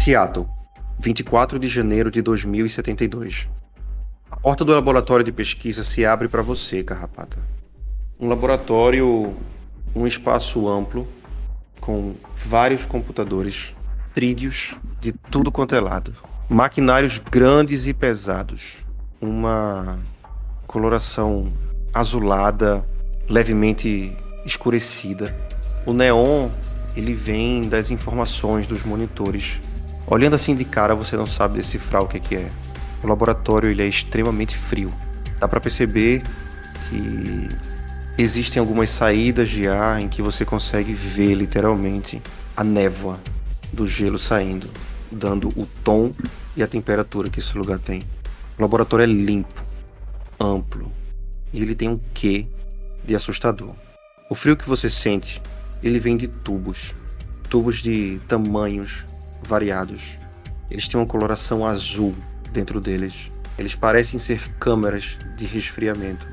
Seattle, 24 de janeiro de 2072. A porta do laboratório de pesquisa se abre para você, Carrapata. Um laboratório, um espaço amplo, com vários computadores, trídeos de tudo quanto é lado, maquinários grandes e pesados, uma coloração azulada, levemente escurecida. O neon, ele vem das informações dos monitores. Olhando assim de cara, você não sabe decifrar o que é. Que é. O laboratório ele é extremamente frio. Dá para perceber que existem algumas saídas de ar em que você consegue ver literalmente a névoa do gelo saindo, dando o tom e a temperatura que esse lugar tem. O laboratório é limpo, amplo e ele tem um quê de assustador. O frio que você sente, ele vem de tubos, tubos de tamanhos variados. Eles têm uma coloração azul dentro deles. Eles parecem ser câmeras de resfriamento.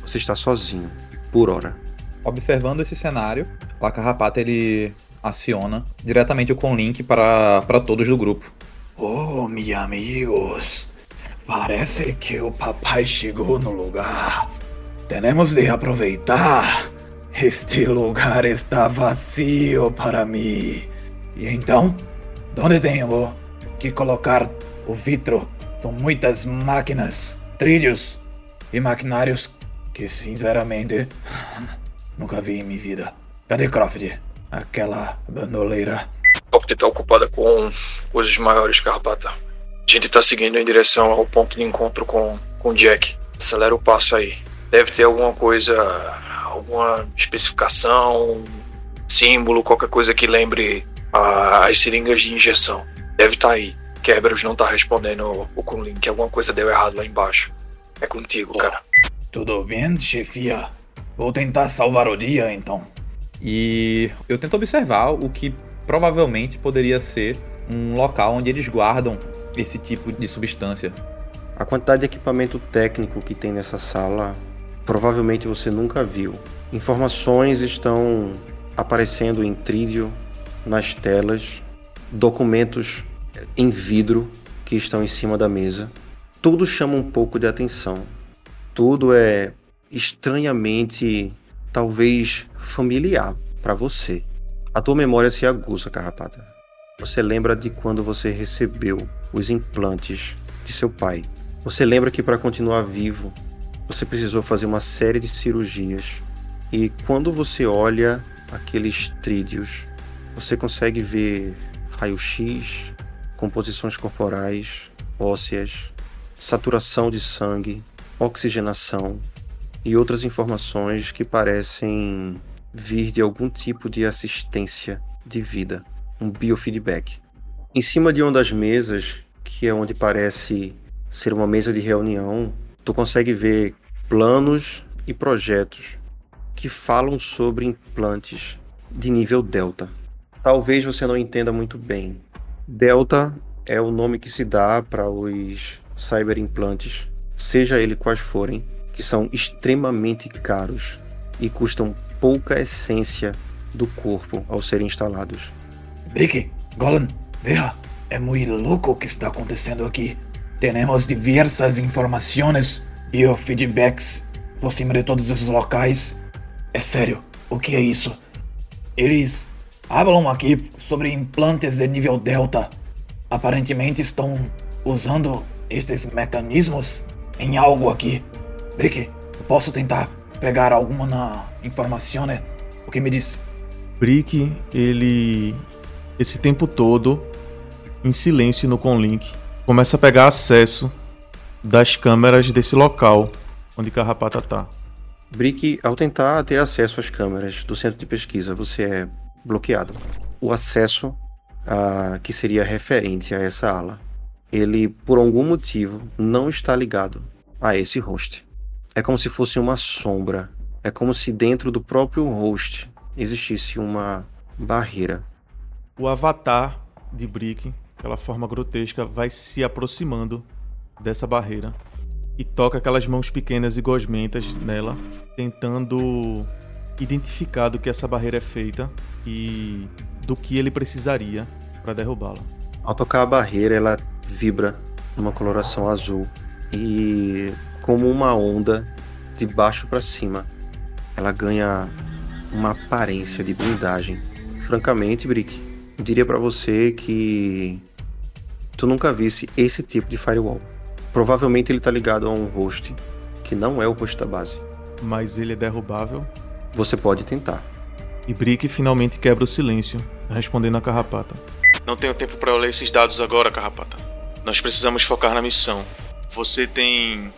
Você está sozinho, por hora. Observando esse cenário, o Carrapata ele aciona diretamente o Conlink para, para todos do grupo. Oh, meus amigos, parece que o papai chegou no lugar. Temos de aproveitar. Este lugar está vazio para mim. E então, onde tenho que colocar o vitro? São muitas máquinas, trilhos e maquinários que, sinceramente, nunca vi em minha vida. Cadê Croft? Aquela bandoleira. Croft está ocupada com coisas maiores, Carpata. A gente está seguindo em direção ao ponto de encontro com, com Jack. Acelera o passo aí. Deve ter alguma coisa, alguma especificação, símbolo, qualquer coisa que lembre as seringas de injeção. Deve estar tá aí. Kerberos não tá respondendo o Kunlin, alguma coisa deu errado lá embaixo. É contigo, oh. cara. Tudo bem, chefia? Vou tentar salvar o dia, então. E eu tento observar o que provavelmente poderia ser um local onde eles guardam esse tipo de substância. A quantidade de equipamento técnico que tem nessa sala provavelmente você nunca viu. Informações estão aparecendo em trídio, nas telas, documentos em vidro que estão em cima da mesa. Tudo chama um pouco de atenção. Tudo é estranhamente, talvez familiar para você. A tua memória se aguça, Carrapata. Você lembra de quando você recebeu os implantes de seu pai. Você lembra que para continuar vivo, você precisou fazer uma série de cirurgias. E quando você olha aqueles trídeos, você consegue ver raio-x, composições corporais, ósseas, saturação de sangue, oxigenação e outras informações que parecem vir de algum tipo de assistência de vida, um biofeedback. Em cima de uma das mesas, que é onde parece ser uma mesa de reunião, tu consegue ver planos e projetos que falam sobre implantes de nível Delta. Talvez você não entenda muito bem. Delta é o nome que se dá para os cyberimplantes, seja ele quais forem, que são extremamente caros e custam pouca essência do corpo ao serem instalados. Brick, Golan, veja, é muito louco o que está acontecendo aqui. Temos diversas informações, biofeedbacks por cima de todos esses locais. É sério, o que é isso? Eles falam aqui sobre implantes de nível Delta. Aparentemente estão usando estes mecanismos em algo aqui. Brick, posso tentar pegar alguma na informação, né? O que me diz? Brick, ele esse tempo todo em silêncio no Conlink começa a pegar acesso das câmeras desse local onde Carrapata tá. Brick, ao tentar ter acesso às câmeras do centro de pesquisa, você é bloqueado. O acesso a, que seria referente a essa ala, ele por algum motivo não está ligado a esse host. É como se fosse uma sombra. É como se dentro do próprio host existisse uma barreira. O avatar de Brick aquela forma grotesca, vai se aproximando dessa barreira e toca aquelas mãos pequenas e gosmentas nela, tentando identificar do que essa barreira é feita e do que ele precisaria para derrubá-la. Ao tocar a barreira, ela vibra numa coloração azul e como uma onda de baixo para cima, ela ganha uma aparência de blindagem. Francamente, Brick, eu diria para você que tu nunca visse esse tipo de firewall. Provavelmente ele tá ligado a um host que não é o host da base. Mas ele é derrubável. Você pode tentar. E Brick finalmente quebra o silêncio, respondendo a Carrapata. Não tenho tempo para ler esses dados agora, Carrapata. Nós precisamos focar na missão. Você tem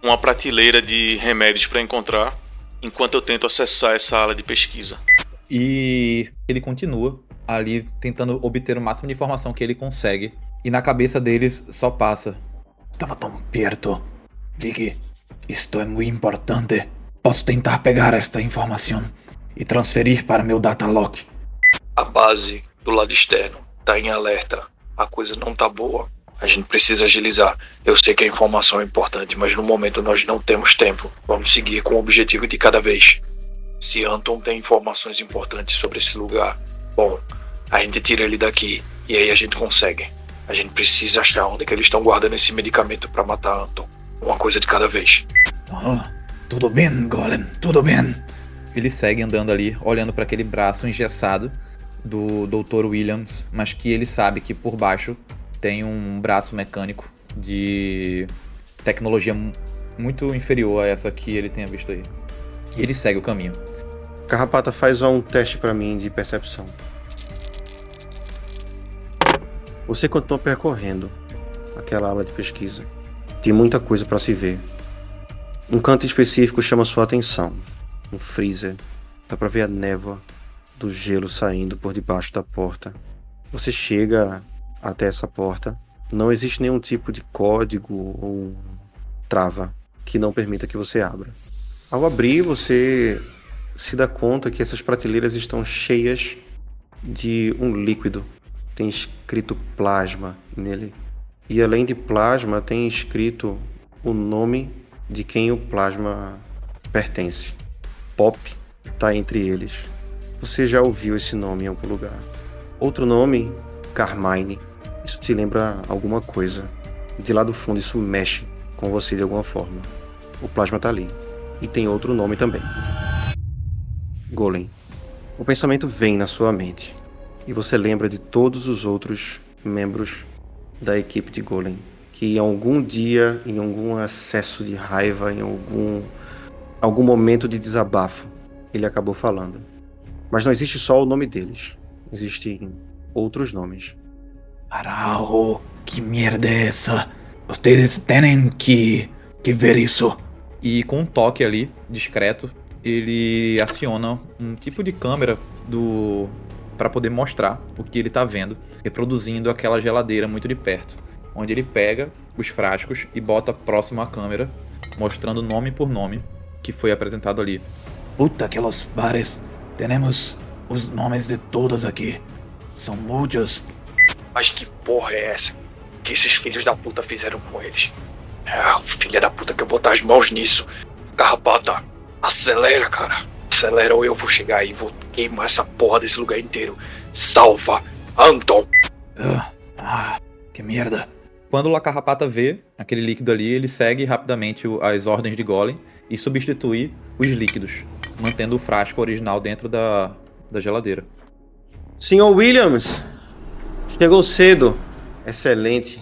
uma prateleira de remédios para encontrar, enquanto eu tento acessar essa ala de pesquisa. E ele continua ali tentando obter o máximo de informação que ele consegue. E na cabeça deles só passa. Estava tão perto. Vicky, isto é muito importante. Posso tentar pegar esta informação e transferir para meu data lock. A base do lado externo tá em alerta. A coisa não tá boa. A gente precisa agilizar. Eu sei que a informação é importante, mas no momento nós não temos tempo. Vamos seguir com o objetivo de cada vez. Se Anton tem informações importantes sobre esse lugar, bom, a gente tira ele daqui e aí a gente consegue. A gente precisa achar onde é que eles estão guardando esse medicamento para matar Anton. Uma coisa de cada vez. Oh, tudo bem, Golem, tudo bem. Ele segue andando ali, olhando para aquele braço engessado do Dr. Williams, mas que ele sabe que por baixo tem um braço mecânico de tecnologia muito inferior a essa que ele tenha visto aí. E ele segue o caminho. Carrapata faz um teste para mim de percepção. Você continua percorrendo aquela ala de pesquisa. Tem muita coisa para se ver. Um canto específico chama sua atenção. Um freezer. Dá para ver a névoa do gelo saindo por debaixo da porta. Você chega até essa porta. Não existe nenhum tipo de código ou trava que não permita que você abra. Ao abrir, você se dá conta que essas prateleiras estão cheias de um líquido tem escrito plasma nele. E além de plasma, tem escrito o nome de quem o plasma pertence. Pop está entre eles. Você já ouviu esse nome em algum lugar. Outro nome, Carmine. Isso te lembra alguma coisa. De lá do fundo, isso mexe com você de alguma forma. O plasma está ali. E tem outro nome também. Golem. O pensamento vem na sua mente e você lembra de todos os outros membros da equipe de Golem que em algum dia, em algum acesso de raiva, em algum algum momento de desabafo, ele acabou falando. Mas não existe só o nome deles, existem outros nomes. Araujo, que merda é essa? Vocês têm que, que ver isso. E com um toque ali, discreto, ele aciona um tipo de câmera do para poder mostrar o que ele está vendo, reproduzindo aquela geladeira muito de perto, onde ele pega os frascos e bota próximo à câmera, mostrando nome por nome que foi apresentado ali. Puta que los bares, temos os nomes de todos aqui. São muitos. Mas que porra é essa que esses filhos da puta fizeram com eles? Ah, filha da puta que eu botar as mãos nisso. Carrapata, acelera, cara acelera ou eu vou chegar aí e vou queimar essa porra desse lugar inteiro. Salva Anton! Ah, ah, que merda. Quando o Lacarrapata vê aquele líquido ali, ele segue rapidamente as ordens de Golem e substitui os líquidos, mantendo o frasco original dentro da, da geladeira. Senhor Williams, chegou cedo. Excelente.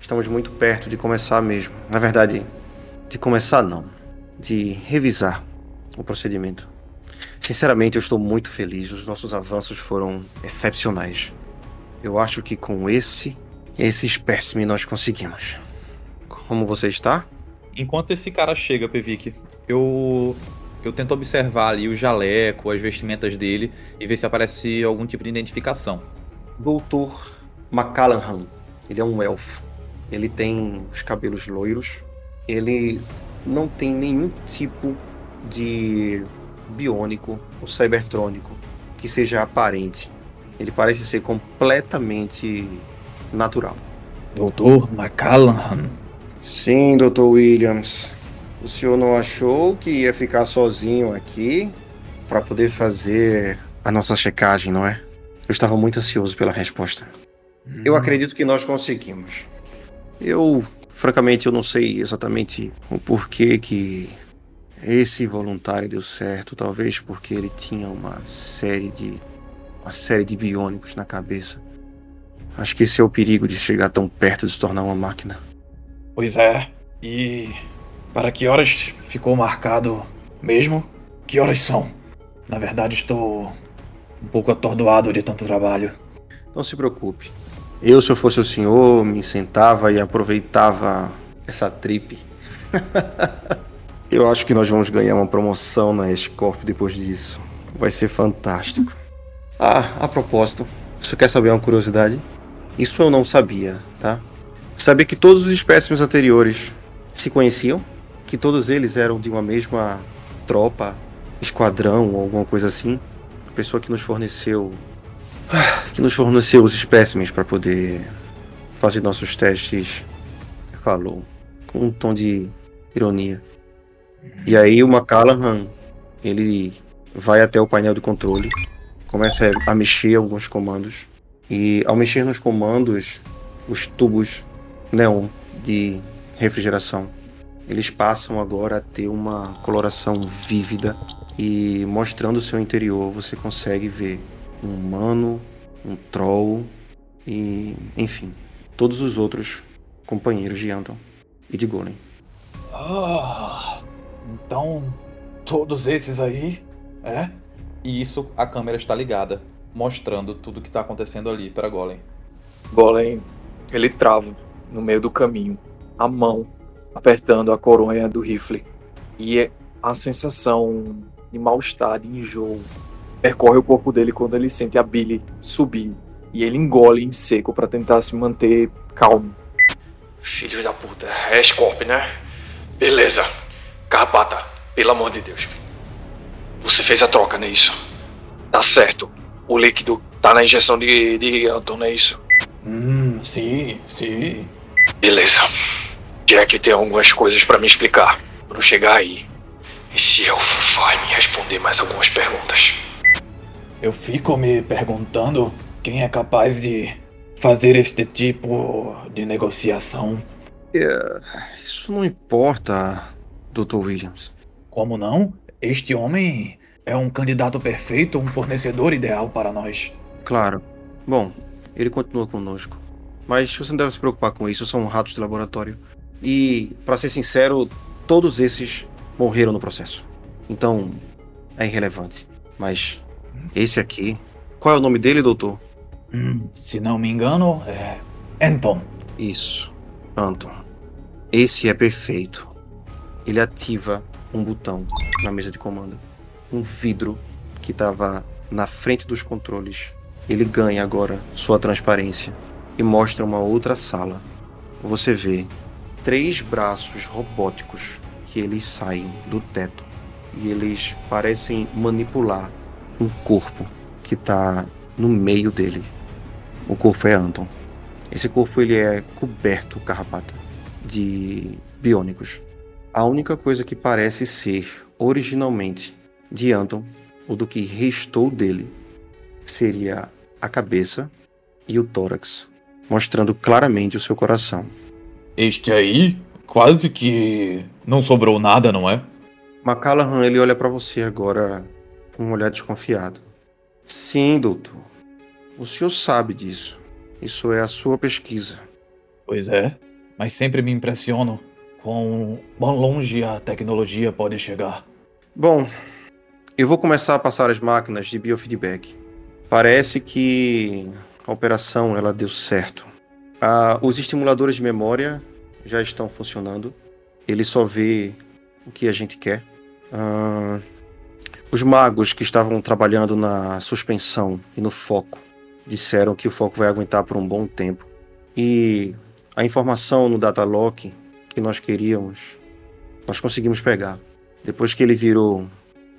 Estamos muito perto de começar mesmo. Na verdade, de começar não, de revisar o procedimento. Sinceramente, eu estou muito feliz. Os nossos avanços foram excepcionais. Eu acho que com esse, esse espécime nós conseguimos. Como você está? Enquanto esse cara chega, Pevic, eu eu tento observar ali o jaleco, as vestimentas dele e ver se aparece algum tipo de identificação. Doutor McCallaghan, ele é um elfo. Ele tem os cabelos loiros. Ele não tem nenhum tipo de biônico ou cybertrônico que seja aparente. Ele parece ser completamente natural. Doutor McCallaghan. Sim, Doutor Williams. O senhor não achou que ia ficar sozinho aqui para poder fazer a nossa checagem, não é? Eu estava muito ansioso pela resposta. Eu acredito que nós conseguimos. Eu, francamente, eu não sei exatamente o porquê que esse voluntário deu certo. Talvez porque ele tinha uma série de uma série de biônicos na cabeça. Acho que esse é o perigo de chegar tão perto de se tornar uma máquina. Pois é. E para que horas ficou marcado mesmo? Que horas são? Na verdade, estou um pouco atordoado de tanto trabalho. Não se preocupe. Eu, se eu fosse o senhor, me sentava e aproveitava essa trip. eu acho que nós vamos ganhar uma promoção na Escorp depois disso. Vai ser fantástico. Ah, a propósito, você quer saber uma curiosidade? Isso eu não sabia, tá? Sabia que todos os espécimes anteriores se conheciam? Que todos eles eram de uma mesma tropa, esquadrão ou alguma coisa assim? A pessoa que nos forneceu que nos forneceu os espécimes para poder fazer nossos testes falou com um tom de ironia. E aí o McCallaghan, ele vai até o painel de controle, começa a mexer alguns comandos e ao mexer nos comandos, os tubos neon de refrigeração, eles passam agora a ter uma coloração vívida e mostrando o seu interior, você consegue ver um humano, um troll e, enfim, todos os outros companheiros de Anton e de Golem. Ah, então todos esses aí, é? E isso a câmera está ligada, mostrando tudo que está acontecendo ali para Golem. Golem, ele trava no meio do caminho, a mão apertando a coronha do rifle. E é a sensação de mal-estar, de enjoo, percorre o corpo dele quando ele sente a Billy subir. E ele engole em seco para tentar se manter calmo. Filho da puta, é Scorp, né? Beleza. Carpata, pelo amor de Deus. Você fez a troca, não é isso? Tá certo. O líquido tá na injeção de, de Anton, não é isso? Hum, sim, sim. Beleza. Jack tem algumas coisas para me explicar. Quando chegar aí. E se eu vai me responder mais algumas perguntas. Eu fico me perguntando quem é capaz de fazer este tipo de negociação. É, isso não importa, Dr. Williams. Como não? Este homem é um candidato perfeito, um fornecedor ideal para nós. Claro. Bom, ele continua conosco. Mas você não deve se preocupar com isso, são ratos de laboratório. E, para ser sincero, todos esses morreram no processo. Então, é irrelevante. Mas esse aqui. Qual é o nome dele, doutor? Hum, se não me engano, é. Anton. Isso, Anton. Esse é perfeito. Ele ativa um botão na mesa de comando. Um vidro que estava na frente dos controles. Ele ganha agora sua transparência e mostra uma outra sala. Você vê três braços robóticos que eles saem do teto e eles parecem manipular um corpo que está no meio dele. O corpo é Anton. Esse corpo ele é coberto, carrapata, de biônicos. A única coisa que parece ser originalmente de Anton, ou do que restou dele, seria a cabeça e o tórax, mostrando claramente o seu coração. Este aí, quase que não sobrou nada, não é? McCallaghan ele olha para você agora com um olhar desconfiado. Sim, doutor. O senhor sabe disso. Isso é a sua pesquisa. Pois é, mas sempre me impressiono quão quão longe a tecnologia pode chegar. Bom, eu vou começar a passar as máquinas de biofeedback. Parece que a operação ela deu certo. Ah, os estimuladores de memória já estão funcionando. Ele só vê o que a gente quer. Ah, os magos que estavam trabalhando na suspensão e no foco disseram que o foco vai aguentar por um bom tempo. E a informação no datalock que nós queríamos, nós conseguimos pegar. Depois que ele virou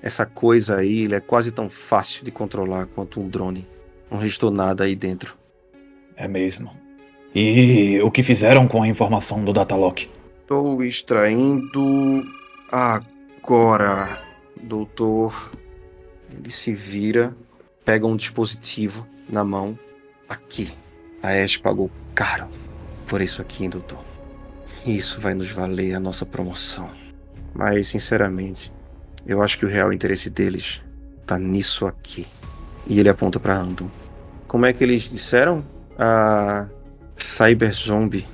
essa coisa aí, ele é quase tão fácil de controlar quanto um drone. Não restou nada aí dentro. É mesmo. E o que fizeram com a informação do datalock? Estou extraindo agora doutor ele se vira, pega um dispositivo na mão, aqui, A Ash pagou caro por isso aqui, doutor. Isso vai nos valer a nossa promoção. Mas, sinceramente, eu acho que o real interesse deles tá nisso aqui. E ele aponta para Andon. Como é que eles disseram? A Cyber Zombie.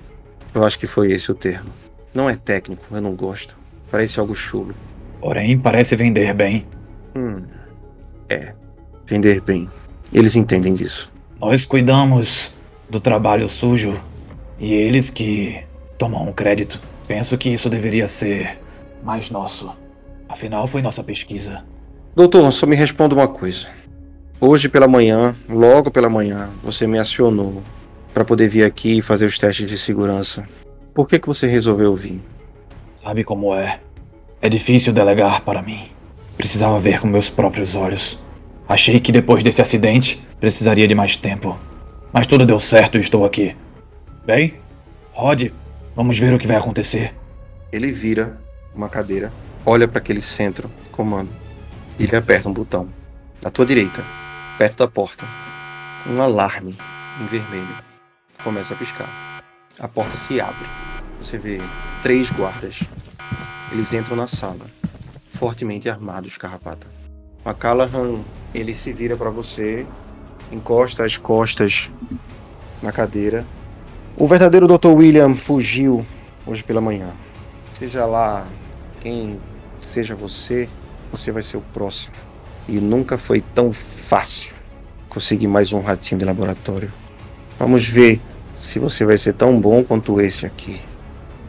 Eu acho que foi esse o termo. Não é técnico, eu não gosto. Parece algo chulo. Porém, parece vender bem. Hum. É. Vender bem. Eles entendem disso. Nós cuidamos do trabalho sujo e eles que tomam o crédito. Penso que isso deveria ser mais nosso. Afinal, foi nossa pesquisa. Doutor, só me responda uma coisa. Hoje pela manhã, logo pela manhã, você me acionou para poder vir aqui e fazer os testes de segurança. Por que que você resolveu vir? Sabe como é? É difícil delegar para mim. Precisava ver com meus próprios olhos. Achei que depois desse acidente precisaria de mais tempo. Mas tudo deu certo e estou aqui. Bem, Rod, vamos ver o que vai acontecer. Ele vira uma cadeira, olha para aquele centro, comando, e ele aperta um botão. À tua direita, perto da porta, um alarme em vermelho começa a piscar. A porta se abre. Você vê três guardas. Eles entram na sala, fortemente armados, carrapata. A Callahan, ele se vira para você, encosta as costas na cadeira. O verdadeiro Dr. William fugiu hoje pela manhã. Seja lá quem seja você, você vai ser o próximo. E nunca foi tão fácil conseguir mais um ratinho de laboratório. Vamos ver se você vai ser tão bom quanto esse aqui.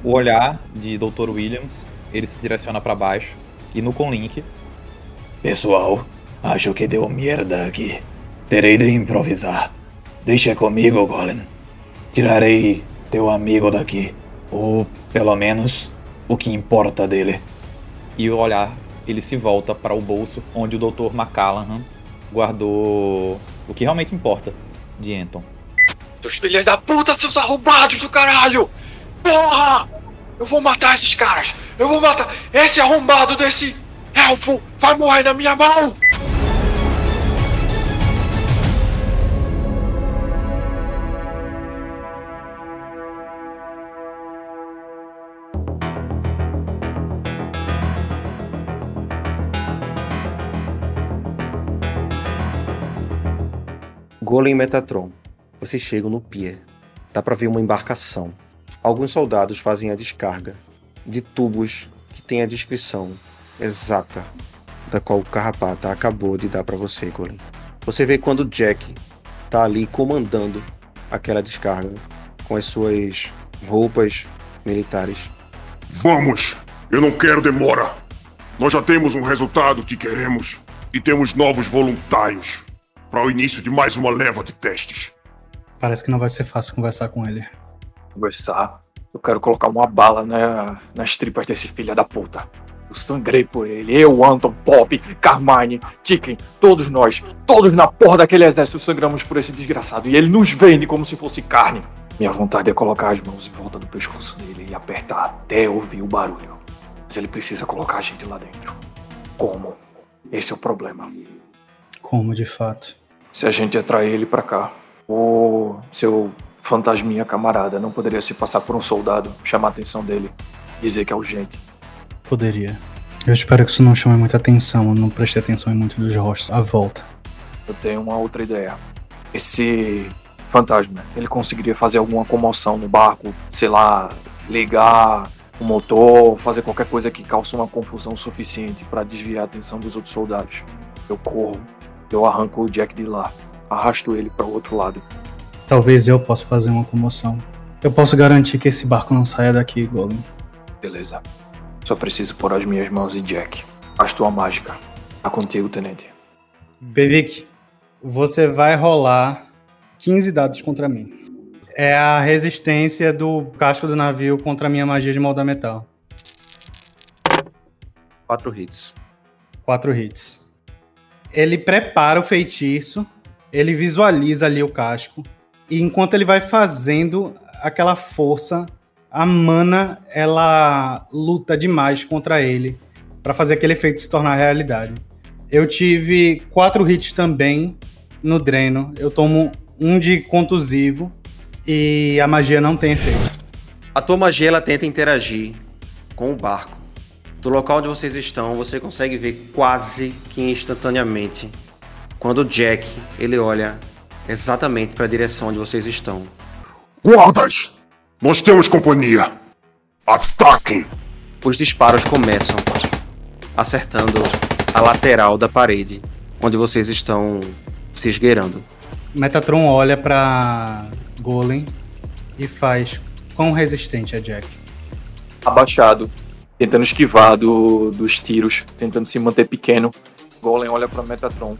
O olhar de Dr. Williams, ele se direciona para baixo e no Conlink, Pessoal, acho que deu merda aqui. Terei de improvisar. Deixa comigo, Golem. Tirarei teu amigo daqui. Ou, pelo menos, o que importa dele. e o olhar ele se volta para o bolso onde o Dr. McCallaghan guardou o que realmente importa de Anton. Seus filhos da puta, seus arrombados do caralho! Porra! Eu vou matar esses caras! Eu vou matar! Esse arrombado desse elfo vai morrer na minha mão! Golem Metatron. Vocês chegam no pier. Dá pra ver uma embarcação. Alguns soldados fazem a descarga de tubos que tem a descrição exata da qual o Carrapata acabou de dar pra você, Golem. Você vê quando Jack tá ali comandando aquela descarga com as suas roupas militares. Vamos! Eu não quero demora! Nós já temos um resultado que queremos e temos novos voluntários para o início de mais uma leva de testes. Parece que não vai ser fácil conversar com ele. Conversar. Eu quero colocar uma bala na, nas tripas desse filho da puta. Eu sangrei por ele. Eu, Anton, Pop, Carmine, Chicken, todos nós, todos na porra daquele exército sangramos por esse desgraçado. E ele nos vende como se fosse carne. Minha vontade é colocar as mãos em volta do pescoço dele e apertar até ouvir o barulho. Mas ele precisa colocar a gente lá dentro. Como? Esse é o problema. Como de fato. Se a gente atrair ele pra cá, o seu fantasminha camarada não poderia se passar por um soldado, chamar a atenção dele, dizer que é urgente. Poderia. Eu espero que isso não chame muita atenção. Eu não prestei atenção em muitos dos rostos à volta. Eu tenho uma outra ideia. Esse fantasma, ele conseguiria fazer alguma comoção no barco, sei lá, ligar o motor, fazer qualquer coisa que cause uma confusão suficiente para desviar a atenção dos outros soldados. Eu corro, eu arranco o Jack de lá, arrasto ele para o outro lado. Talvez eu possa fazer uma comoção. Eu posso garantir que esse barco não saia daqui, Golem. Beleza. Só preciso pôr as minhas mãos em Jack. Faz tua mágica. Tá contigo, tenente. Pevic, você vai rolar 15 dados contra mim. É a resistência do casco do navio contra a minha magia de moldar metal. Quatro hits. Quatro hits. Ele prepara o feitiço, ele visualiza ali o casco, e enquanto ele vai fazendo aquela força, a mana ela luta demais contra ele para fazer aquele efeito se tornar realidade. Eu tive quatro hits também no dreno. Eu tomo um de contusivo E a magia não tem efeito. A tua magia ela tenta interagir com o barco. Do local onde vocês estão, você consegue ver quase que instantaneamente quando o Jack ele olha exatamente para a direção onde vocês estão. Guardas! Nós temos companhia! Ataquem! Os disparos começam acertando a lateral da parede onde vocês estão se esgueirando. Metatron olha pra Golem e faz quão resistente é Jack. Abaixado, tentando esquivar do, dos tiros, tentando se manter pequeno. Golem olha pra Metatron.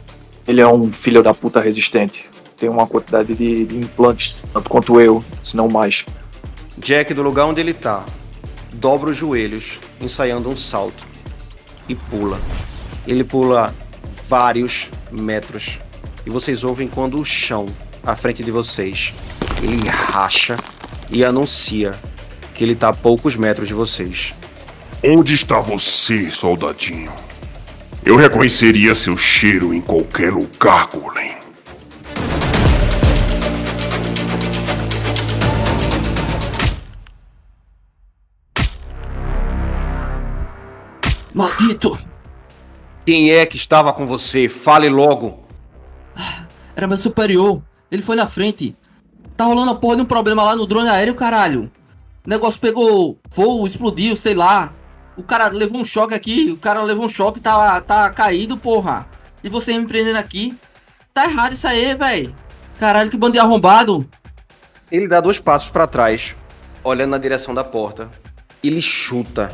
Ele é um filho da puta resistente. Tem uma quantidade de, de implantes, tanto quanto eu, se não mais. Jack, do lugar onde ele tá, dobra os joelhos, ensaiando um salto e pula. Ele pula vários metros e vocês ouvem quando o chão à frente de vocês ele racha e anuncia que ele tá a poucos metros de vocês. Onde está você, soldadinho? Eu reconheceria seu cheiro em qualquer lugar, Golem. Maldito! Quem é que estava com você? Fale logo. Era meu superior. Ele foi na frente. Tá rolando a porra de um problema lá no drone aéreo, caralho. O negócio pegou fogo, explodiu, sei lá. O cara levou um choque aqui. O cara levou um choque, tá, tá caído, porra. E você me prendendo aqui. Tá errado isso aí, velho. Caralho, que bando de arrombado. Ele dá dois passos para trás, olhando na direção da porta. E lhe chuta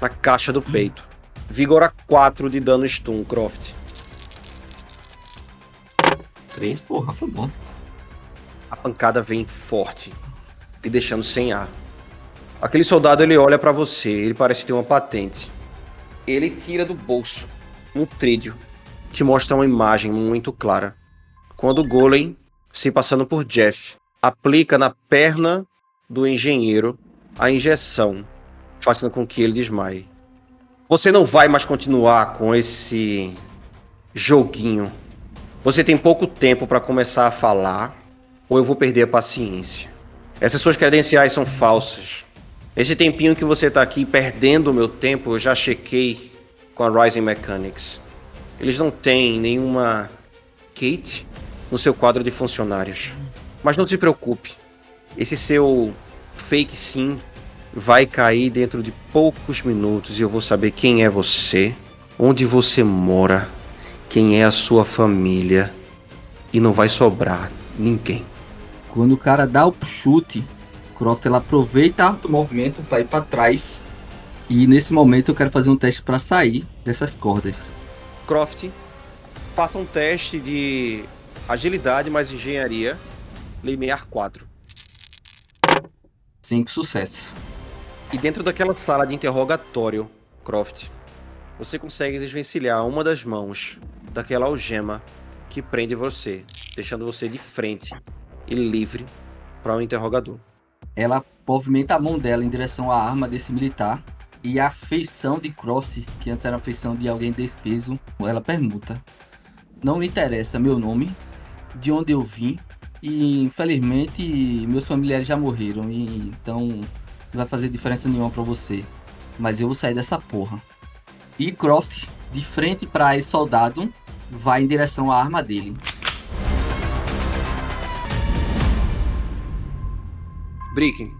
na caixa do peito. Vigora 4 de dano stun, Croft. Três, porra, foi bom. A pancada vem forte, te deixando sem ar. Aquele soldado ele olha para você, ele parece ter uma patente. Ele tira do bolso um trídeo que mostra uma imagem muito clara. Quando o Golem, se passando por Jeff, aplica na perna do engenheiro a injeção, fazendo com que ele desmaie. Você não vai mais continuar com esse joguinho. Você tem pouco tempo para começar a falar, ou eu vou perder a paciência. Essas suas credenciais são falsas. Esse tempinho que você tá aqui perdendo o meu tempo, eu já chequei com a Rising Mechanics. Eles não têm nenhuma Kate no seu quadro de funcionários. Mas não se preocupe. Esse seu fake sim vai cair dentro de poucos minutos e eu vou saber quem é você, onde você mora, quem é a sua família e não vai sobrar ninguém. Quando o cara dá o chute, Croft ela aproveita o movimento para ir para trás. E nesse momento eu quero fazer um teste para sair dessas cordas. Croft, faça um teste de agilidade mais engenharia, limiar 4. Cinco sucessos. E dentro daquela sala de interrogatório, Croft, você consegue desvencilhar uma das mãos daquela algema que prende você, deixando você de frente e livre para o um interrogador. Ela movimenta a mão dela em direção à arma desse militar e a feição de Croft, que antes era a feição de alguém desfeso, ela pergunta: Não me interessa meu nome, de onde eu vim e infelizmente meus familiares já morreram e então não vai fazer diferença nenhuma para você. Mas eu vou sair dessa porra. E Croft, de frente para esse soldado, vai em direção à arma dele. Brick,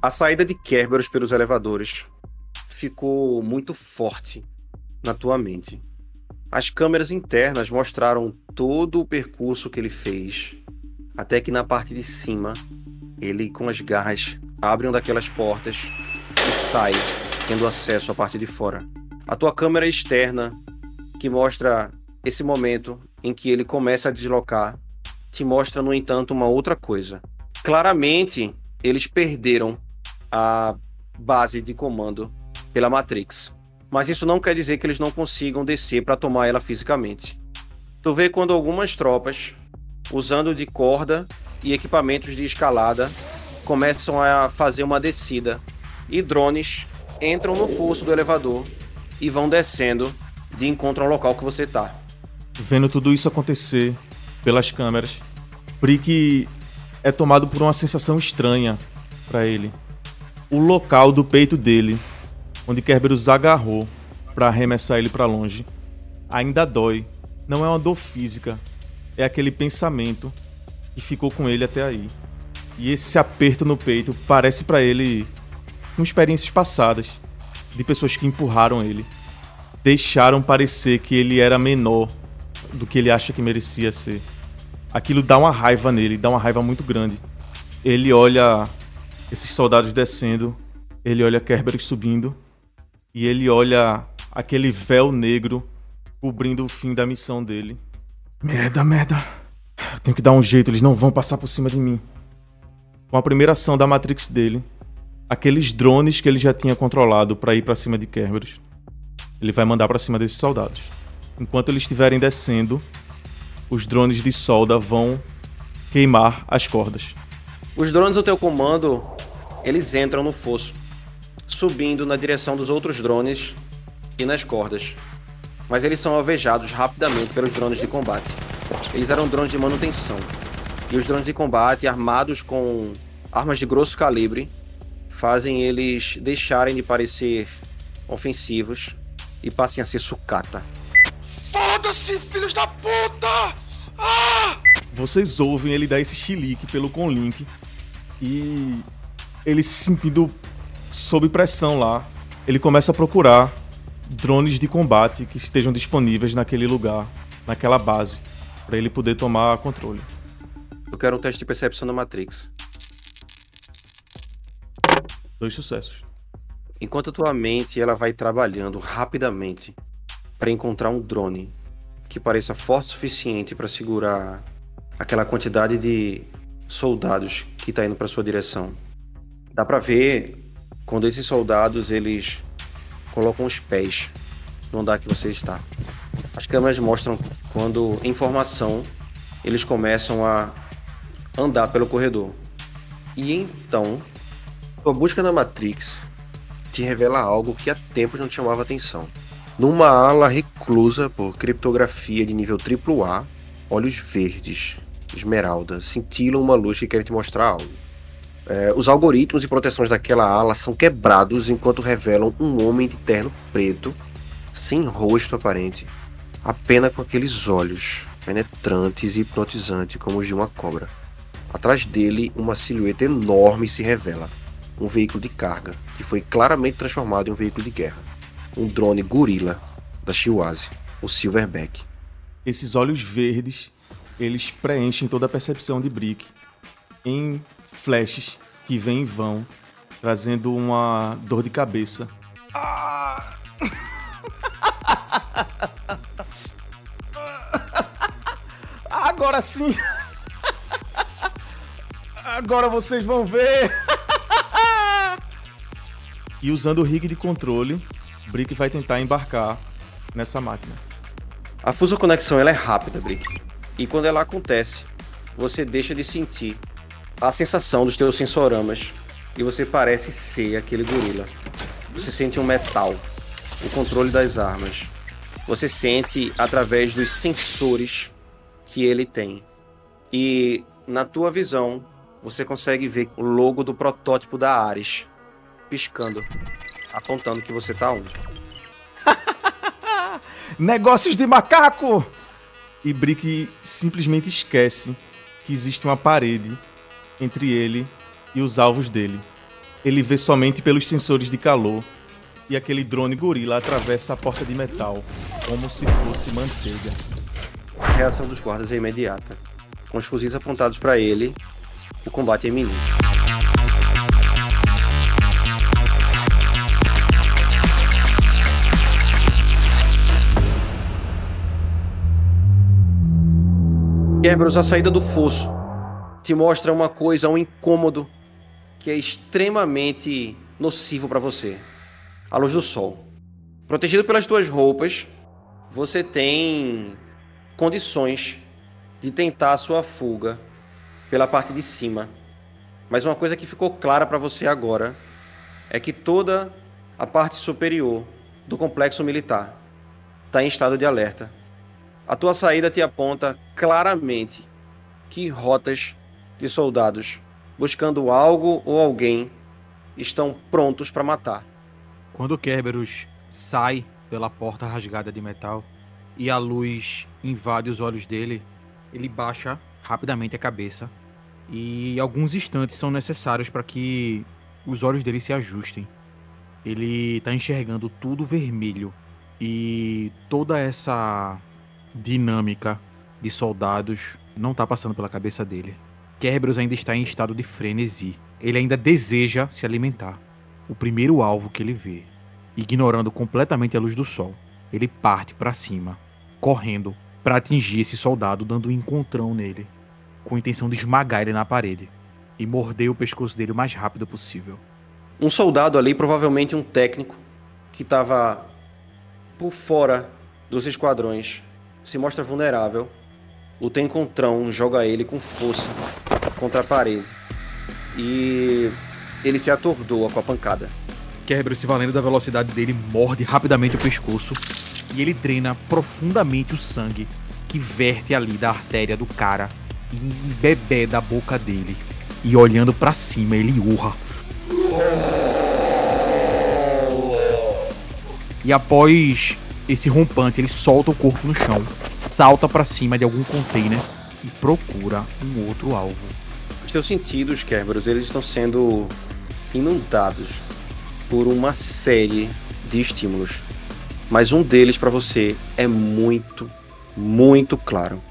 a saída de Kerberos pelos elevadores ficou muito forte na tua mente. As câmeras internas mostraram todo o percurso que ele fez, até que na parte de cima, ele com as garras abre uma daquelas portas e sai, tendo acesso à parte de fora. A tua câmera externa, que mostra esse momento em que ele começa a deslocar, te mostra, no entanto, uma outra coisa. Claramente, eles perderam a base de comando pela Matrix. Mas isso não quer dizer que eles não consigam descer para tomar ela fisicamente. Tu vê quando algumas tropas, usando de corda e equipamentos de escalada, começam a fazer uma descida e drones entram no fosso do elevador e vão descendo de encontro ao local que você tá. Vendo tudo isso acontecer pelas câmeras, Brick é tomado por uma sensação estranha para ele. O local do peito dele, onde Kerberos agarrou para arremessar ele para longe, ainda dói. Não é uma dor física, é aquele pensamento que ficou com ele até aí. E esse aperto no peito parece para ele com experiências passadas de pessoas que empurraram ele, deixaram parecer que ele era menor do que ele acha que merecia ser. Aquilo dá uma raiva nele, dá uma raiva muito grande. Ele olha esses soldados descendo, ele olha Kerberos subindo e ele olha aquele véu negro cobrindo o fim da missão dele. Merda, merda. Eu tenho que dar um jeito, eles não vão passar por cima de mim. Com a primeira ação da Matrix dele, aqueles drones que ele já tinha controlado para ir para cima de Kerberos, ele vai mandar para cima desses soldados. Enquanto eles estiverem descendo, os drones de solda vão queimar as cordas. Os drones do teu comando, eles entram no fosso, subindo na direção dos outros drones e nas cordas. Mas eles são alvejados rapidamente pelos drones de combate. Eles eram drones de manutenção. E os drones de combate, armados com armas de grosso calibre, fazem eles deixarem de parecer ofensivos e passem a ser sucata. Foda-se, filhos da puta! Ah! Vocês ouvem ele dar esse chilique pelo Conlink e ele se sentindo sob pressão lá. Ele começa a procurar drones de combate que estejam disponíveis naquele lugar, naquela base, para ele poder tomar controle. Eu quero um teste de percepção da Matrix. Dois sucessos. Enquanto a tua mente ela vai trabalhando rapidamente para encontrar um drone que pareça forte o suficiente para segurar aquela quantidade de soldados que está indo para sua direção. Dá para ver quando esses soldados eles colocam os pés no andar que você está. As câmeras mostram quando, em formação, eles começam a andar pelo corredor. E então, sua busca na Matrix te revela algo que há tempos não te chamava atenção. Numa ala reclusa por criptografia de nível AAA, olhos verdes, esmeralda, cintilam uma luz que quer te mostrar algo. É, os algoritmos e proteções daquela ala são quebrados enquanto revelam um homem de terno preto, sem rosto aparente, apenas com aqueles olhos penetrantes e hipnotizantes como os de uma cobra. Atrás dele, uma silhueta enorme se revela. Um veículo de carga, que foi claramente transformado em um veículo de guerra. Um drone gorila da Shiwazi, o Silverback. Esses olhos verdes, eles preenchem toda a percepção de Brick em flashes que vêm e vão, trazendo uma dor de cabeça. Ah! Agora sim! Agora vocês vão ver! e usando o rig de controle, Brick vai tentar embarcar nessa máquina. A fuso conexão ela é rápida, Brick. E quando ela acontece, você deixa de sentir a sensação dos teus sensoramas e você parece ser aquele gorila. Você sente um metal, o controle das armas. Você sente através dos sensores que ele tem. E na tua visão, você consegue ver o logo do protótipo da Ares piscando, apontando que você tá um. Negócios de macaco! E Brick simplesmente esquece que existe uma parede entre ele e os alvos dele. Ele vê somente pelos sensores de calor e aquele drone gorila atravessa a porta de metal, como se fosse manteiga. A reação dos guardas é imediata. Com os fuzis apontados para ele, o combate é iminente. Kerberos, a saída do fosso te mostra uma coisa, um incômodo que é extremamente nocivo para você. A luz do sol. Protegido pelas tuas roupas, você tem condições de tentar a sua fuga pela parte de cima. Mas uma coisa que ficou clara para você agora é que toda a parte superior do complexo militar está em estado de alerta. A tua saída te aponta claramente que rotas de soldados buscando algo ou alguém estão prontos para matar. Quando Kerberos sai pela porta rasgada de metal e a luz invade os olhos dele, ele baixa rapidamente a cabeça e alguns instantes são necessários para que os olhos dele se ajustem. Ele está enxergando tudo vermelho e toda essa dinâmica de soldados não está passando pela cabeça dele. Kerberos ainda está em estado de frenesi. Ele ainda deseja se alimentar. O primeiro alvo que ele vê, ignorando completamente a luz do sol, ele parte para cima, correndo para atingir esse soldado, dando um encontrão nele, com a intenção de esmagar ele na parede e morder o pescoço dele o mais rápido possível. Um soldado ali, provavelmente um técnico, que estava por fora dos esquadrões, se mostra vulnerável. O Tencontrão joga ele com força contra a parede. E ele se atordoa com a pancada. Kerberos, se valendo da velocidade dele, morde rapidamente o pescoço e ele drena profundamente o sangue que verte ali da artéria do cara e bebê da boca dele. E olhando para cima, ele urra. E após esse rompante, ele solta o corpo no chão, salta para cima de algum container e procura um outro alvo. Os teus sentidos, Kerberos, eles estão sendo inundados por uma série de estímulos. Mas um deles para você é muito, muito claro.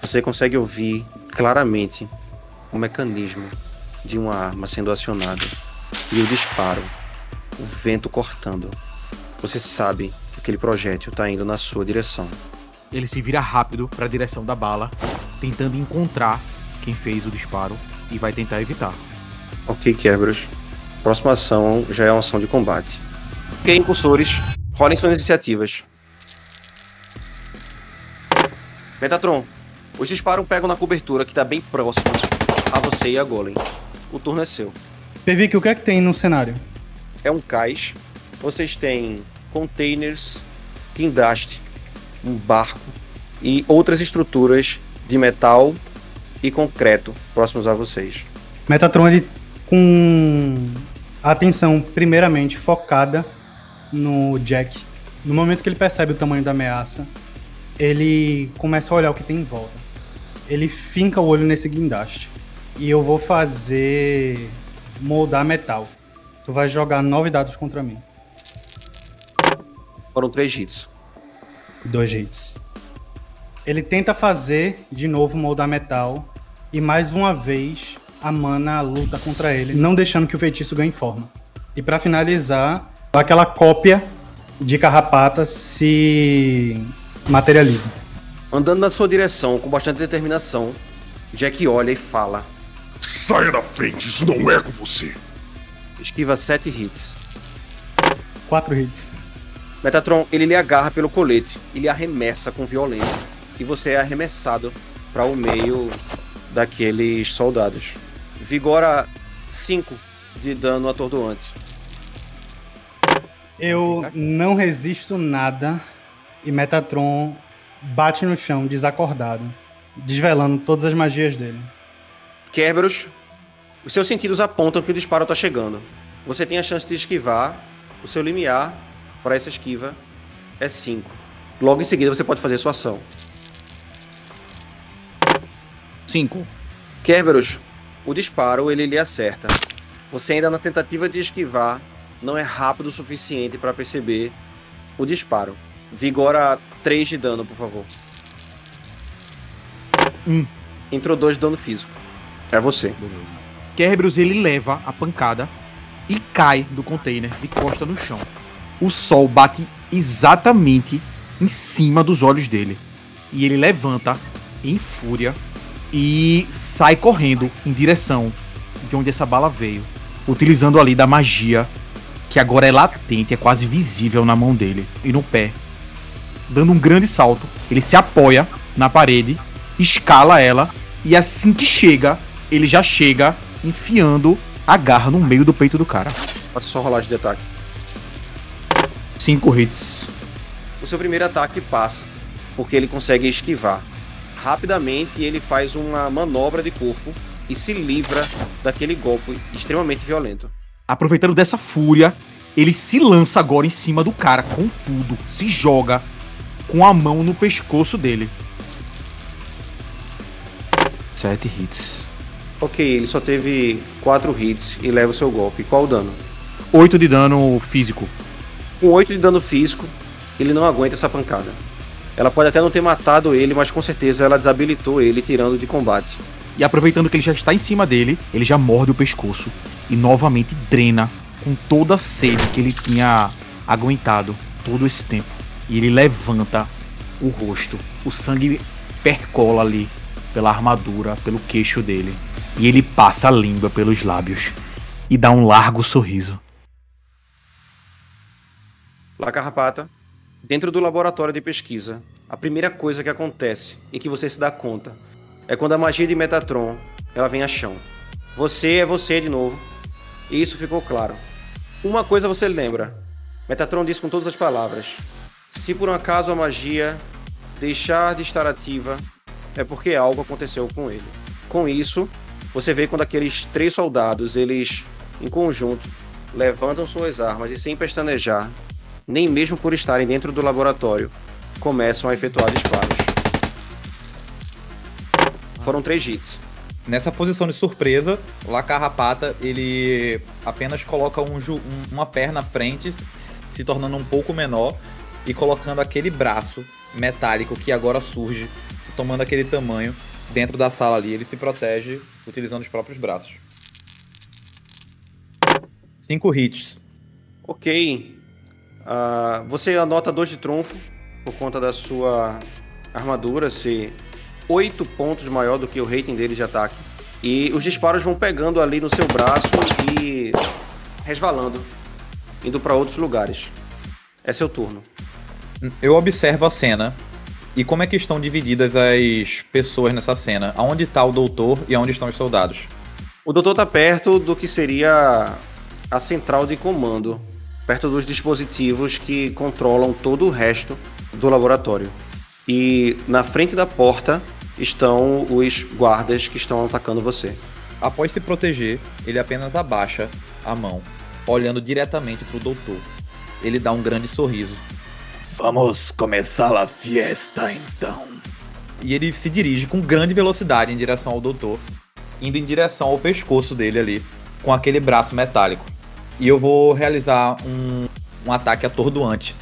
Você consegue ouvir claramente o mecanismo de uma arma sendo acionada e o disparo, o vento cortando. Você sabe aquele projétil está indo na sua direção. Ele se vira rápido para a direção da bala, tentando encontrar quem fez o disparo e vai tentar evitar. Ok, Kerberos. Próxima ação já é uma ação de combate. Ok, incursores, rolem suas iniciativas. Metatron, os disparos pegam na cobertura que está bem próximo a você e a Golem. O turno é seu. Pevic, o que é que tem no cenário? É um cais. Vocês têm containers, guindaste, um barco e outras estruturas de metal e concreto próximos a vocês. Metatron, ele com a atenção primeiramente focada no Jack. No momento que ele percebe o tamanho da ameaça, ele começa a olhar o que tem em volta. Ele finca o olho nesse guindaste. E eu vou fazer moldar metal. Tu vai jogar nove dados contra mim. Foram três hits. Dois hits. Ele tenta fazer de novo moldar metal. E mais uma vez a mana luta contra ele, não deixando que o feitiço ganhe forma. E para finalizar, aquela cópia de carrapata se materializa. Andando na sua direção com bastante determinação, Jack olha e fala: Saia da frente, isso não é com você. Esquiva sete hits. Quatro hits. Metatron, ele lhe agarra pelo colete e lhe arremessa com violência. E você é arremessado para o meio daqueles soldados. Vigora 5 de dano atordoante. Eu não resisto nada e Metatron bate no chão desacordado, desvelando todas as magias dele. Kerberos, os seus sentidos apontam que o disparo está chegando. Você tem a chance de esquivar. O seu limiar para essa esquiva é 5. Logo em seguida você pode fazer sua ação. 5. Kerberos, o disparo ele lhe acerta. Você ainda na tentativa de esquivar não é rápido o suficiente para perceber o disparo. Vigora 3 de dano, por favor. Um. Entrou 2 de dano físico. É você. Kerberos ele leva a pancada e cai do container de costa no chão. O sol bate exatamente em cima dos olhos dele. E ele levanta em fúria e sai correndo em direção de onde essa bala veio, utilizando ali da magia que agora é latente, é quase visível na mão dele e no pé. Dando um grande salto, ele se apoia na parede, escala ela e assim que chega, ele já chega enfiando a garra no meio do peito do cara. Faça só rolagem de ataque. Cinco hits. O seu primeiro ataque passa, porque ele consegue esquivar. Rapidamente ele faz uma manobra de corpo e se livra daquele golpe extremamente violento. Aproveitando dessa fúria, ele se lança agora em cima do cara com tudo, se joga com a mão no pescoço dele. Sete hits. Ok, ele só teve 4 hits e leva o seu golpe. Qual o dano? Oito de dano físico. Com 8 de dano físico, ele não aguenta essa pancada. Ela pode até não ter matado ele, mas com certeza ela desabilitou ele tirando de combate. E aproveitando que ele já está em cima dele, ele já morde o pescoço e novamente drena com toda a sede que ele tinha aguentado todo esse tempo. E ele levanta o rosto, o sangue percola ali pela armadura, pelo queixo dele. E ele passa a língua pelos lábios e dá um largo sorriso. La Carrapata, dentro do laboratório de pesquisa, a primeira coisa que acontece e que você se dá conta é quando a magia de Metatron ela vem a chão. Você é você de novo, e isso ficou claro. Uma coisa você lembra: Metatron disse com todas as palavras: se por um acaso a magia deixar de estar ativa, é porque algo aconteceu com ele. Com isso, você vê quando aqueles três soldados, eles em conjunto, levantam suas armas e sem pestanejar, nem mesmo por estarem dentro do laboratório, começam a efetuar disparos. Foram três hits. Nessa posição de surpresa, o La Carrapata ele apenas coloca um um- uma perna à frente, se tornando um pouco menor e colocando aquele braço metálico que agora surge, tomando aquele tamanho dentro da sala ali. Ele se protege utilizando os próprios braços. Cinco hits. Ok. Ah, você anota dois de trunfo por conta da sua armadura ser oito pontos maior do que o rating dele de ataque. E os disparos vão pegando ali no seu braço e resvalando, indo para outros lugares. É seu turno. Eu observo a cena e como é que estão divididas as pessoas nessa cena. Aonde está o doutor e aonde estão os soldados? O doutor tá perto do que seria a central de comando, perto dos dispositivos que controlam todo o resto do laboratório. E na frente da porta estão os guardas que estão atacando você. Após se proteger, ele apenas abaixa a mão, olhando diretamente pro doutor. Ele dá um grande sorriso Vamos começar a fiesta então. e ele se dirige com grande velocidade em direção ao doutor, indo em direção ao pescoço dele ali, com aquele braço metálico. E eu vou realizar um, um ataque atordoante.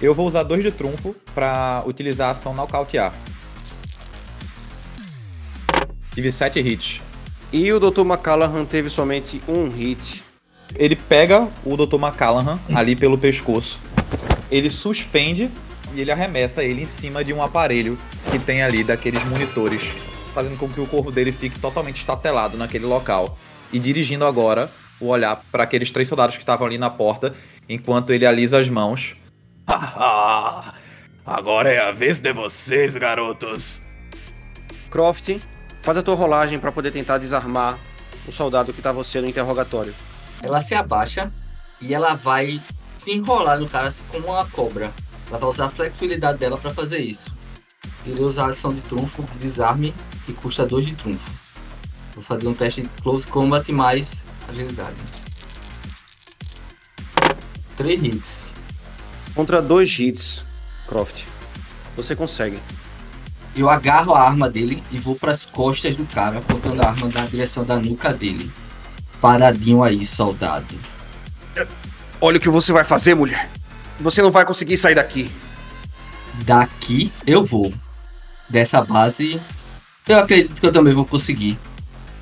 Eu vou usar dois de trunfo para utilizar a ação nocautear. Tive sete hits. E o Dr. McCallaghan teve somente um hit. Ele pega o Dr. McCallaghan ali pelo pescoço. Ele suspende e ele arremessa ele em cima de um aparelho que tem ali daqueles monitores, fazendo com que o corpo dele fique totalmente estatelado naquele local. E dirigindo agora o olhar para aqueles três soldados que estavam ali na porta, enquanto ele alisa as mãos. Haha! Agora é a vez de vocês, garotos. Croft, faz a tua rolagem para poder tentar desarmar o soldado que tá você no interrogatório. Ela se abaixa e ela vai se enrolar no cara como uma cobra. Ela vai usar a flexibilidade dela pra fazer isso. Ele usar a ação de trunfo, desarme, que custa 2 de trunfo. Vou fazer um teste de close combat mais agilidade. 3 hits. Contra dois hits, Croft, você consegue. Eu agarro a arma dele e vou pras costas do cara, apontando a arma na direção da nuca dele. Paradinho aí, soldado. Olha o que você vai fazer, mulher. Você não vai conseguir sair daqui. Daqui eu vou. Dessa base, eu acredito que eu também vou conseguir.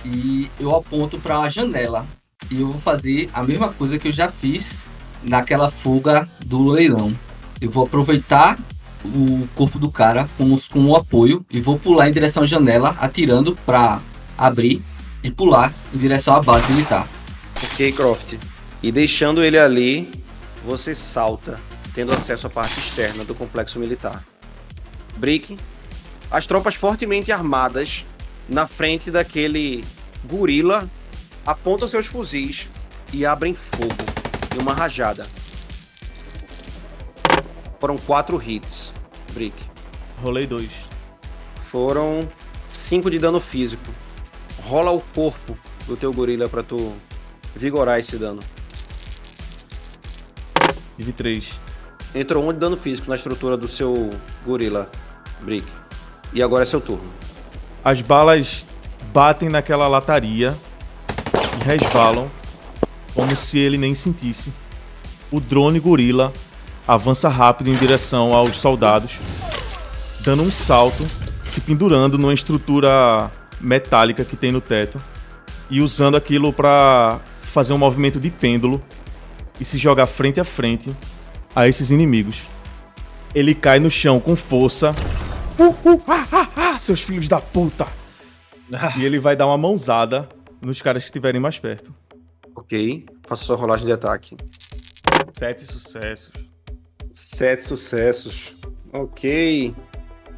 E eu aponto para a janela. E eu vou fazer a mesma coisa que eu já fiz naquela fuga do leilão. Eu vou aproveitar o corpo do cara com, os- com o apoio e vou pular em direção à janela, atirando para abrir e pular em direção à base militar. Ok, Croft. E deixando ele ali, você salta, tendo acesso à parte externa do complexo militar. Brick, as tropas fortemente armadas na frente daquele gorila apontam seus fuzis e abrem fogo em uma rajada. Foram quatro hits, Brick. Rolei dois. Foram cinco de dano físico. rola o corpo do teu gorila pra tu vigorar esse dano. Tive 3. Entrou um de dano físico na estrutura do seu gorila, Brick. E agora é seu turno. As balas batem naquela lataria resvalam como se ele nem sentisse. O drone gorila avança rápido em direção aos soldados, dando um salto, se pendurando numa estrutura metálica que tem no teto e usando aquilo para fazer um movimento de pêndulo e se jogar frente a frente a esses inimigos. Ele cai no chão com força. Uh, uh, ah, ah, ah, seus filhos da puta! E ele vai dar uma mãozada nos caras que estiverem mais perto. Ok. Faça sua rolagem de ataque. Sete sucessos. Sete sucessos. Ok.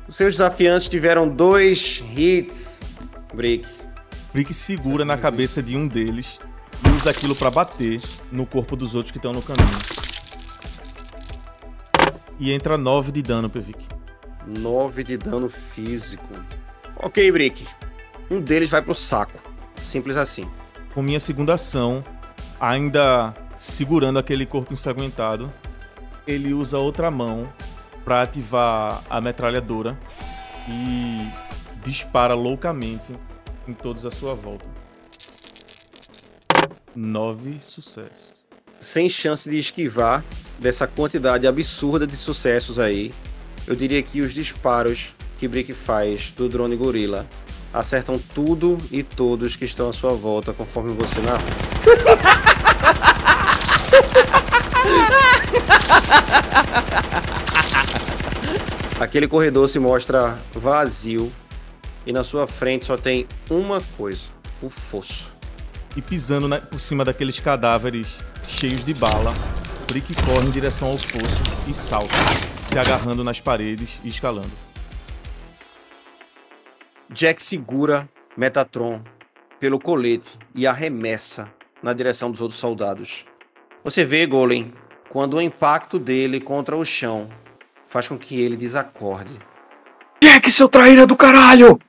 Os seus desafiantes tiveram dois hits. Brick. Brick segura na cabeça de um deles e usa aquilo pra bater no corpo dos outros que estão no caminho. E entra 9 de dano, Pevic. 9 de dano físico. Ok, Brick. Um deles vai pro saco. Simples assim. Com minha segunda ação, ainda segurando aquele corpo ensanguentado, ele usa outra mão para ativar a metralhadora e dispara loucamente em todos à sua volta. Nove sucessos. Sem chance de esquivar dessa quantidade absurda de sucessos aí, eu diria que os disparos que Brick faz do drone gorila acertam tudo e todos que estão à sua volta conforme você narra. Aquele corredor se mostra vazio e na sua frente só tem uma coisa: o fosso. E pisando na- por cima daqueles cadáveres cheios de bala, Brick corre em direção ao fosso e salta, se agarrando nas paredes e escalando. Jack segura Metatron pelo colete e arremessa na direção dos outros soldados. Você vê, Golem, quando o impacto dele contra o chão faz com que ele desacorde. Jack, seu traíra do caralho!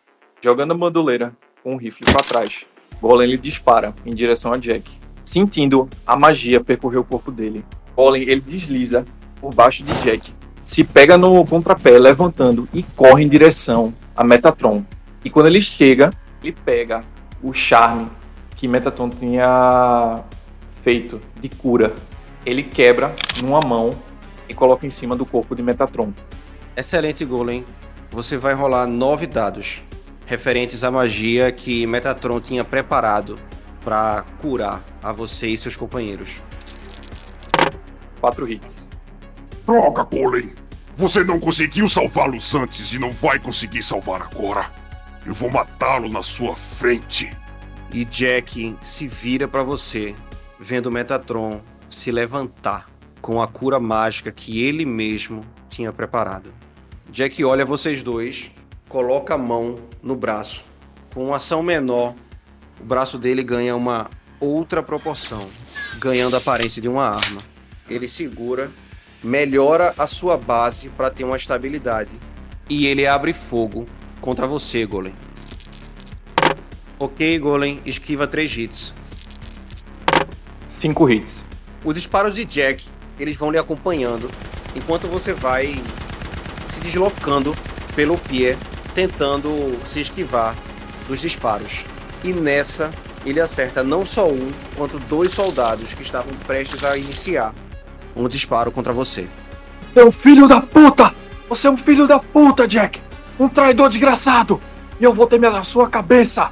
Jogando a bandoleira com o rifle pra trás, Golem ele dispara em direção a Jack. Sentindo a magia percorrer o corpo dele, Golem ele desliza por baixo de Jack, se pega no contrapé, levantando e corre em direção a Metatron. E quando ele chega, ele pega o charme que Metatron tinha feito de cura. Ele quebra numa mão e coloca em cima do corpo de Metatron. Excelente, Golem. Você vai rolar nove dados referentes à magia que Metatron tinha preparado para curar a você e seus companheiros. Quatro hits. Droga, Golem! Você não conseguiu salvá-los antes e não vai conseguir salvar agora. Eu vou matá-lo na sua frente. E Jack se vira para você, vendo Metatron se levantar com a cura mágica que ele mesmo tinha preparado. Jack olha vocês dois, coloca a mão no braço. Com uma ação menor, o braço dele ganha uma outra proporção, ganhando a aparência de uma arma. Ele segura, melhora a sua base para ter uma estabilidade e ele abre fogo contra você, Golem. Ok, Golem, esquiva três hits. Cinco hits. Os disparos de Jack, eles vão lhe acompanhando enquanto você vai se deslocando pelo pé, tentando se esquivar dos disparos. E nessa, ele acerta não só um, quanto dois soldados que estavam prestes a iniciar um disparo contra você. É um filho da puta! Você é um filho da puta, Jack! Um traidor desgraçado! E eu vou temer a sua cabeça!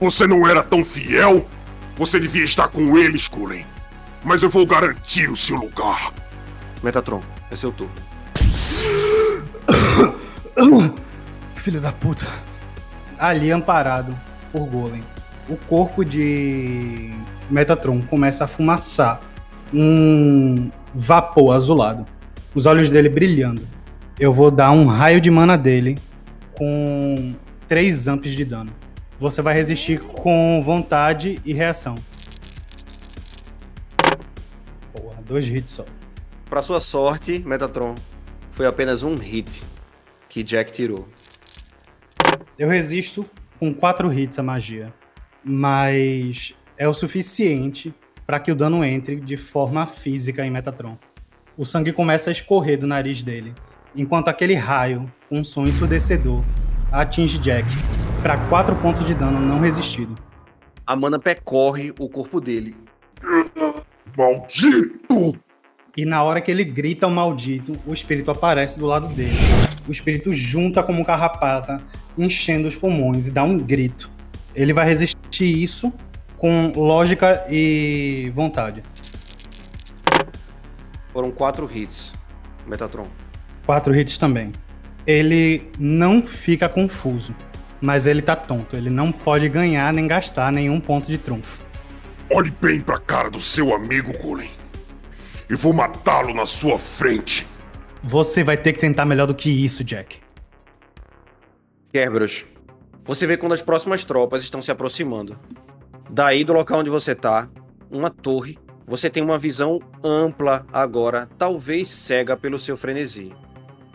Você não era tão fiel? Você devia estar com eles, Golem. Mas eu vou garantir o seu lugar. Metatron, é seu turno. Filho da puta. Ali amparado por Golem. O corpo de Metatron começa a fumaçar. Um vapor azulado. Os olhos dele brilhando. Eu vou dar um raio de mana dele com 3 amps de dano. Você vai resistir com vontade e reação. Porra, dois hits só. Para sua sorte, Metatron, foi apenas um hit que Jack tirou. Eu resisto com 4 hits a magia. mas é o suficiente para que o dano entre de forma física em Metatron. O sangue começa a escorrer do nariz dele, enquanto aquele raio, com um som ensurdecedor, atinge Jack para 4 pontos de dano não resistido. A mana percorre o corpo dele. Maldito! E na hora que ele grita o maldito, o espírito aparece do lado dele. O espírito junta como carrapata, enchendo os pulmões e dá um grito. Ele vai resistir isso com lógica e vontade. Foram quatro hits, Metatron. Quatro hits também. Ele não fica confuso, mas ele tá tonto. Ele não pode ganhar nem gastar nenhum ponto de trunfo. Olhe bem pra cara do seu amigo, Golem. E vou matá-lo na sua frente. Você vai ter que tentar melhor do que isso, Jack. Kerberos, você vê quando as próximas tropas estão se aproximando. Daí do local onde você tá, uma torre, você tem uma visão ampla agora, talvez cega pelo seu frenesi.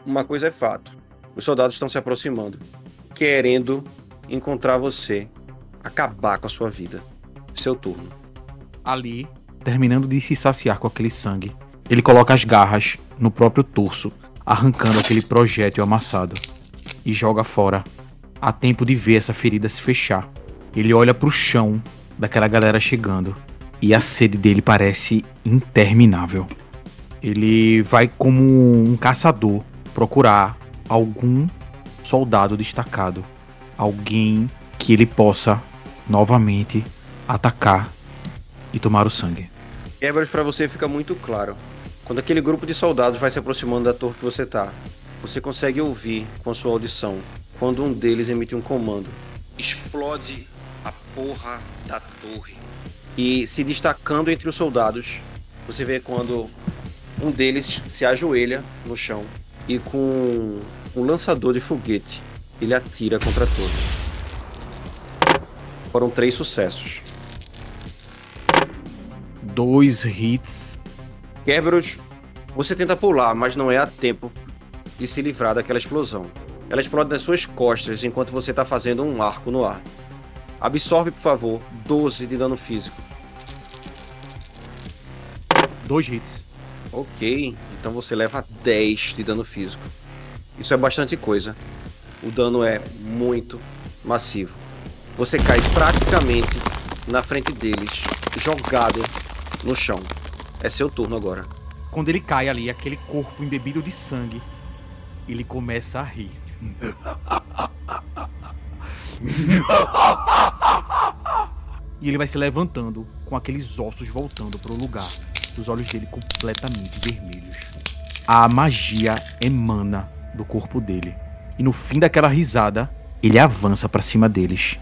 Uma coisa é fato: os soldados estão se aproximando, querendo encontrar você, acabar com a sua vida. Seu turno. Ali, terminando de se saciar com aquele sangue, ele coloca as garras no próprio torso, arrancando aquele projétil amassado e joga fora. Há tempo de ver essa ferida se fechar. Ele olha pro chão daquela galera chegando e a sede dele parece interminável. Ele vai como um caçador procurar algum soldado destacado, alguém que ele possa novamente atacar e tomar o sangue. Kerberos, para você fica muito claro. Quando aquele grupo de soldados vai se aproximando da torre que você tá, você consegue ouvir com a sua audição quando um deles emite um comando. Explode a porra da torre. E se destacando entre os soldados, você vê quando um deles se ajoelha no chão e com um lançador de foguete ele atira contra torre. Foram três sucessos. Dois hits. Kerberos, você tenta pular, mas não é a tempo de se livrar daquela explosão. Ela explode nas suas costas enquanto você está fazendo um arco no ar. Absorve, por favor, 12 de dano físico. Dois hits. Ok, então você leva 10 de dano físico. Isso é bastante coisa. O dano é muito massivo. Você cai praticamente na frente deles, jogado no chão. É seu turno agora. Quando ele cai ali, aquele corpo embebido de sangue, ele começa a rir. E ele vai se levantando com aqueles ossos voltando para o lugar, os olhos dele completamente vermelhos. A magia emana do corpo dele. E no fim daquela risada, ele avança para cima deles,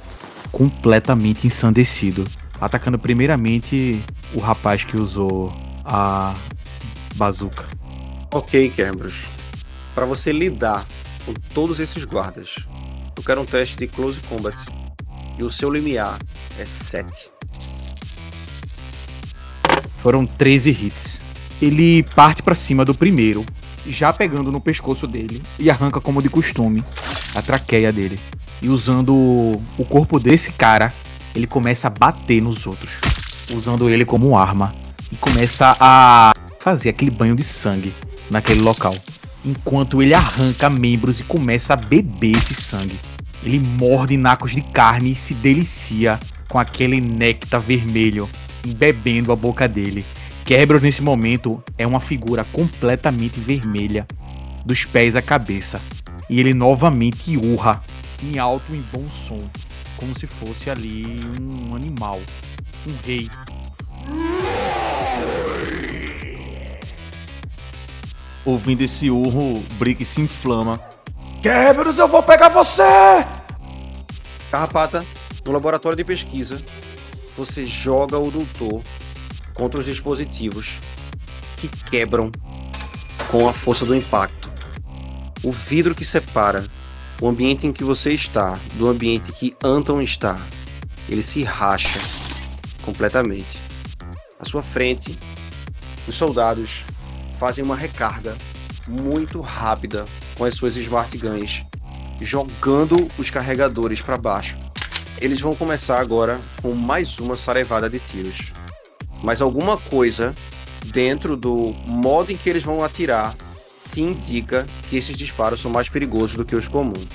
completamente ensandecido, atacando primeiramente o rapaz que usou a bazuca. Ok, Kerberos. Para você lidar com todos esses guardas, eu quero um teste de Close Combat. E o seu limiar é 7. Foram 13 hits. Ele parte para cima do primeiro, já pegando no pescoço dele e arranca como de costume a traqueia dele. E usando o corpo desse cara, ele começa a bater nos outros, usando ele como arma e começa a fazer aquele banho de sangue naquele local. Enquanto ele arranca membros e começa a beber esse sangue. Ele morde nacos de carne e se delicia com aquele néctar vermelho embebendo a boca dele. Kerberos nesse momento é uma figura completamente vermelha, dos pés à cabeça, e ele novamente urra em alto e bom som, como se fosse ali um animal, um rei. Ouvindo esse urro, Brick se inflama. Kerberos, eu vou pegar você! Carrapata, no laboratório de pesquisa, você joga o doutor contra os dispositivos que quebram com a força do impacto. O vidro que separa o ambiente em que você está do ambiente que Anton está, ele se racha completamente. À sua frente, os soldados fazem uma recarga muito rápida com as suas smart guns, jogando os carregadores para baixo Eles vão começar agora com mais uma sarevada de tiros. Mas alguma coisa dentro do modo em que eles vão atirar te indica que esses disparos são mais perigosos do que os comuns.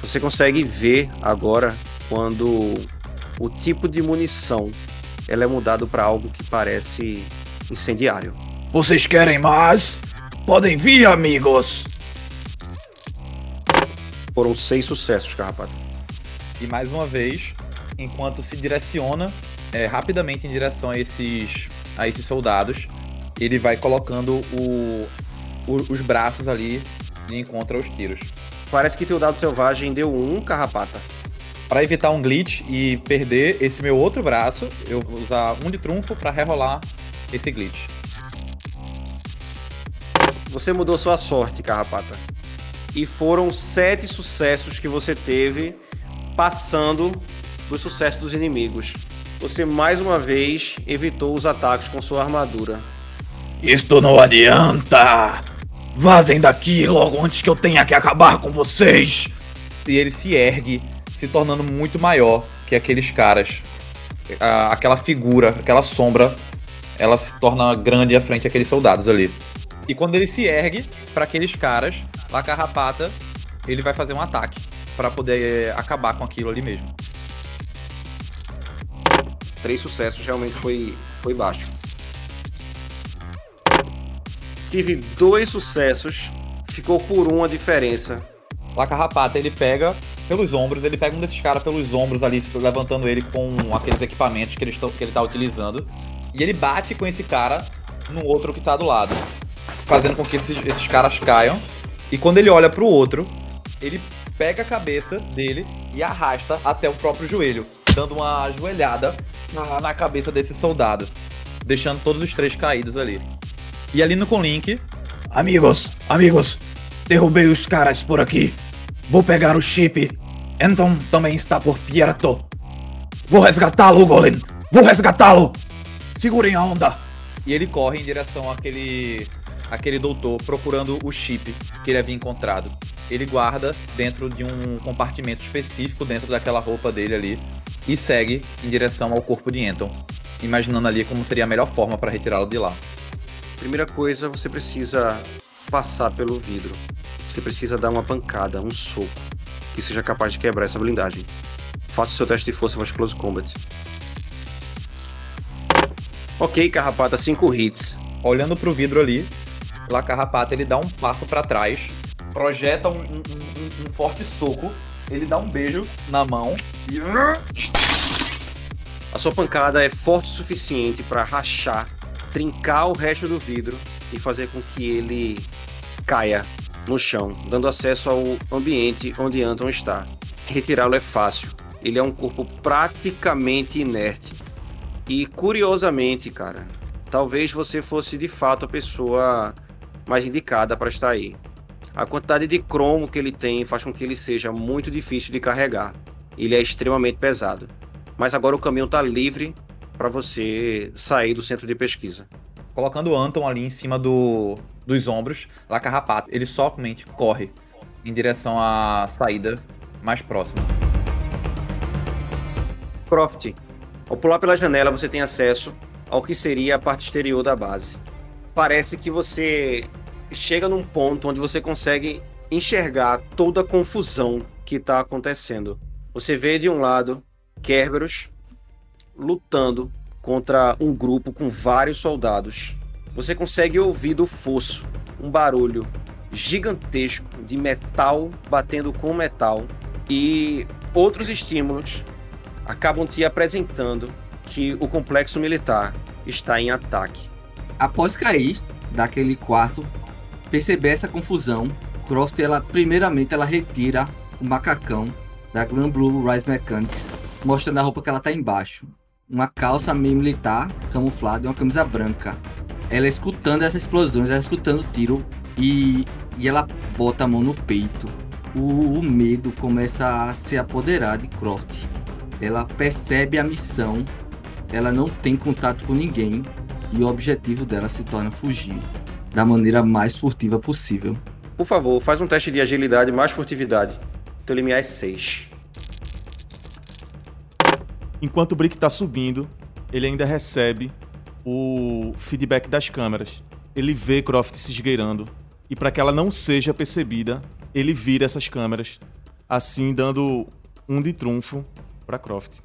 Você consegue ver agora quando o tipo de munição ela é mudado para algo que parece incendiário. Vocês querem mais? Podem vir, amigos! Foram seis sucessos, Carrapato. E mais uma vez, enquanto se direciona é, rapidamente em direção a esses, a esses soldados, ele vai colocando o, o- os braços ali de encontro aos tiros. Parece que teu dado selvagem deu um, Carrapata. Para evitar um glitch e perder esse meu outro braço, eu vou usar um de trunfo para rerolar esse glitch. Você mudou sua sorte, Carrapata. E foram sete sucessos que você teve passando dos sucessos dos inimigos. Você mais uma vez evitou os ataques com sua armadura. Isto não adianta! Vazem daqui logo antes que eu tenha que acabar com vocês! E ele se ergue, se tornando muito maior que aqueles caras. A- aquela figura, aquela sombra, ela se torna grande à frente daqueles soldados ali. E quando ele se ergue para aqueles caras, lá Carrapata, ele vai fazer um ataque para poder acabar com aquilo ali mesmo. Três sucessos realmente foi, foi baixo. Tive dois sucessos, ficou por um a diferença. Lá Carrapata, ele pega pelos ombros, ele pega um desses caras pelos ombros ali, levantando ele com aqueles equipamentos que ele, que ele tá utilizando. E ele bate com esse cara no outro que tá do lado, fazendo com que esses, esses caras caiam. E quando ele olha pro outro, ele pega a cabeça dele e arrasta até o próprio joelho, dando uma ajoelhada na, cabeça desse soldado, deixando todos os três caídos ali. E ali no Conlink, Amigos, amigos, derrubei os caras por aqui. Vou pegar o chip. Então também está por perto. Vou resgatá-lo, Golem. Vou resgatá-lo. Segurem a onda. E ele corre em direção àquele, àquele doutor, procurando o chip que ele havia encontrado. Ele guarda dentro de um compartimento específico, dentro daquela roupa dele ali, e segue em direção ao corpo de Anton, imaginando ali como seria a melhor forma para retirá-lo de lá. Primeira coisa, você precisa passar pelo vidro. Você precisa dar uma pancada, um soco, que seja capaz de quebrar essa blindagem. Faça o seu teste de força mais close combat. Ok, Carrapata, 5 hits. Olhando pro vidro ali, lá Carrapata ele dá um passo para trás, projeta um, um- um- um forte soco, ele dá um beijo na mão e A sua pancada é forte o suficiente para rachar, trincar o resto do vidro e fazer com que ele caia no chão, dando acesso ao ambiente onde Anton está. Retirá-lo é fácil. Ele é um corpo praticamente inerte. E curiosamente, cara, talvez você fosse de fato a pessoa mais indicada para estar aí. A quantidade de cromo que ele tem faz com que ele seja muito difícil de carregar. Ele é extremamente pesado. Mas agora o caminho tá livre para você sair do centro de pesquisa. colocando o Anton ali em cima do, dos ombros, lá Carrapato, ele somente corre em direção à saída mais próxima. Croft, ao pular pela janela você tem acesso ao que seria a parte exterior da base. Parece que você chega num ponto onde você consegue enxergar toda a confusão que está acontecendo. Você vê de um lado Kerberos lutando contra um grupo com vários soldados. Você consegue ouvir do fosso um barulho gigantesco de metal batendo com metal e outros estímulos acabam te apresentando que o complexo militar está em ataque. Após cair daquele quarto, perceber essa confusão, Croft, ela primeiramente ela retira o macacão da Grand Blue Rise Mechanics, mostrando a roupa que ela tá embaixo. Uma calça meio militar, camuflada e uma camisa branca. Ela escutando essas explosões, ela escutando o tiro e, e ela bota a mão no peito. O, o medo começa a se apoderar de Croft. Ela percebe a missão, ela não tem contato com ninguém e o objetivo dela se torna fugir da maneira mais furtiva possível. Por favor, faz um teste de agilidade mais furtividade. Teu limiar é 6. Enquanto o Brick tá subindo, ele ainda recebe o feedback das câmeras. Ele vê Croft se esgueirando. E para que ela não seja percebida, ele vira essas câmeras, assim dando um de trunfo para Croft.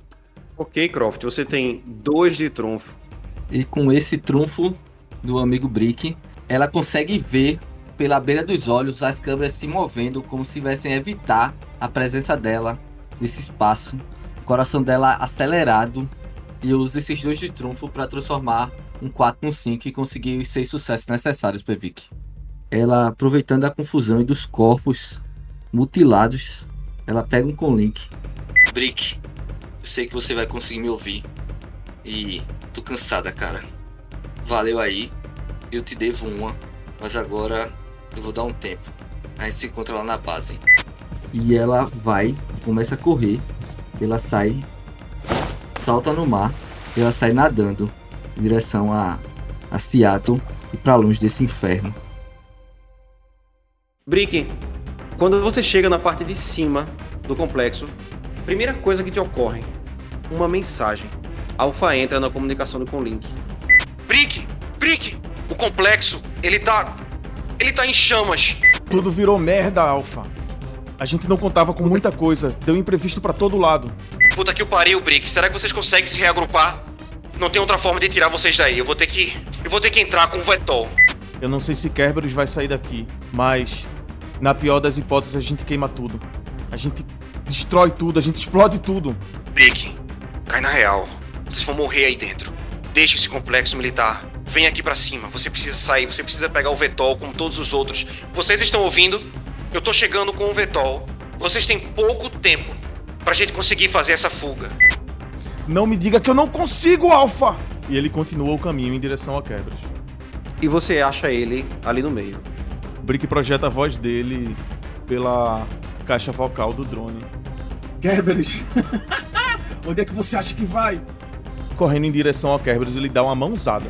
Ok, Croft, você tem dois de trunfo. E com esse trunfo do amigo Brick, ela consegue ver pela beira dos olhos as câmeras se movendo como se tivessem evitar a presença dela nesse espaço. O coração dela acelerado e usa esses dois de trunfo para transformar um 4 num 5 e conseguir os seis sucessos necessários para Vic. Ela, aproveitando a confusão e dos corpos mutilados, ela pega um conlink. Brick, eu sei que você vai conseguir me ouvir. E tô cansada, cara. Valeu aí. Eu te devo uma, mas agora eu vou dar um tempo. A gente se encontra lá na base. E ela vai, começa a correr. Ela sai, salta no mar. Ela sai nadando em direção a, a Seattle e para longe desse inferno. Brick, quando você chega na parte de cima do complexo, primeira coisa que te ocorre, uma mensagem. Alpha entra na comunicação com o Link. Brick, Brick, o complexo, ele tá ele tá em chamas. Tudo virou merda, Alpha. A gente não contava com muita coisa, deu imprevisto para todo lado. Puta que o pariu, Brick. Será que vocês conseguem se reagrupar? Não tem outra forma de tirar vocês daí. Eu vou ter que. Eu vou ter que entrar com o Vetol. Eu não sei se Kerberos vai sair daqui, mas na pior das hipóteses a gente queima tudo. A gente destrói tudo, a gente explode tudo. Brick, cai na real. Vocês vão morrer aí dentro. Deixa esse complexo militar. Vem aqui pra cima. Você precisa sair, você precisa pegar o Vetol como todos os outros. Vocês estão ouvindo? Eu tô chegando com o Vetol. Vocês têm pouco tempo pra gente conseguir fazer essa fuga. Não me diga que eu não consigo, Alpha! E ele continua o caminho em direção a Kerberos. E você acha ele ali no meio. Brick projeta a voz dele pela caixa vocal do drone. Kerberos! Onde é que você acha que vai? Correndo em direção ao Kerberos, ele dá uma mãozada.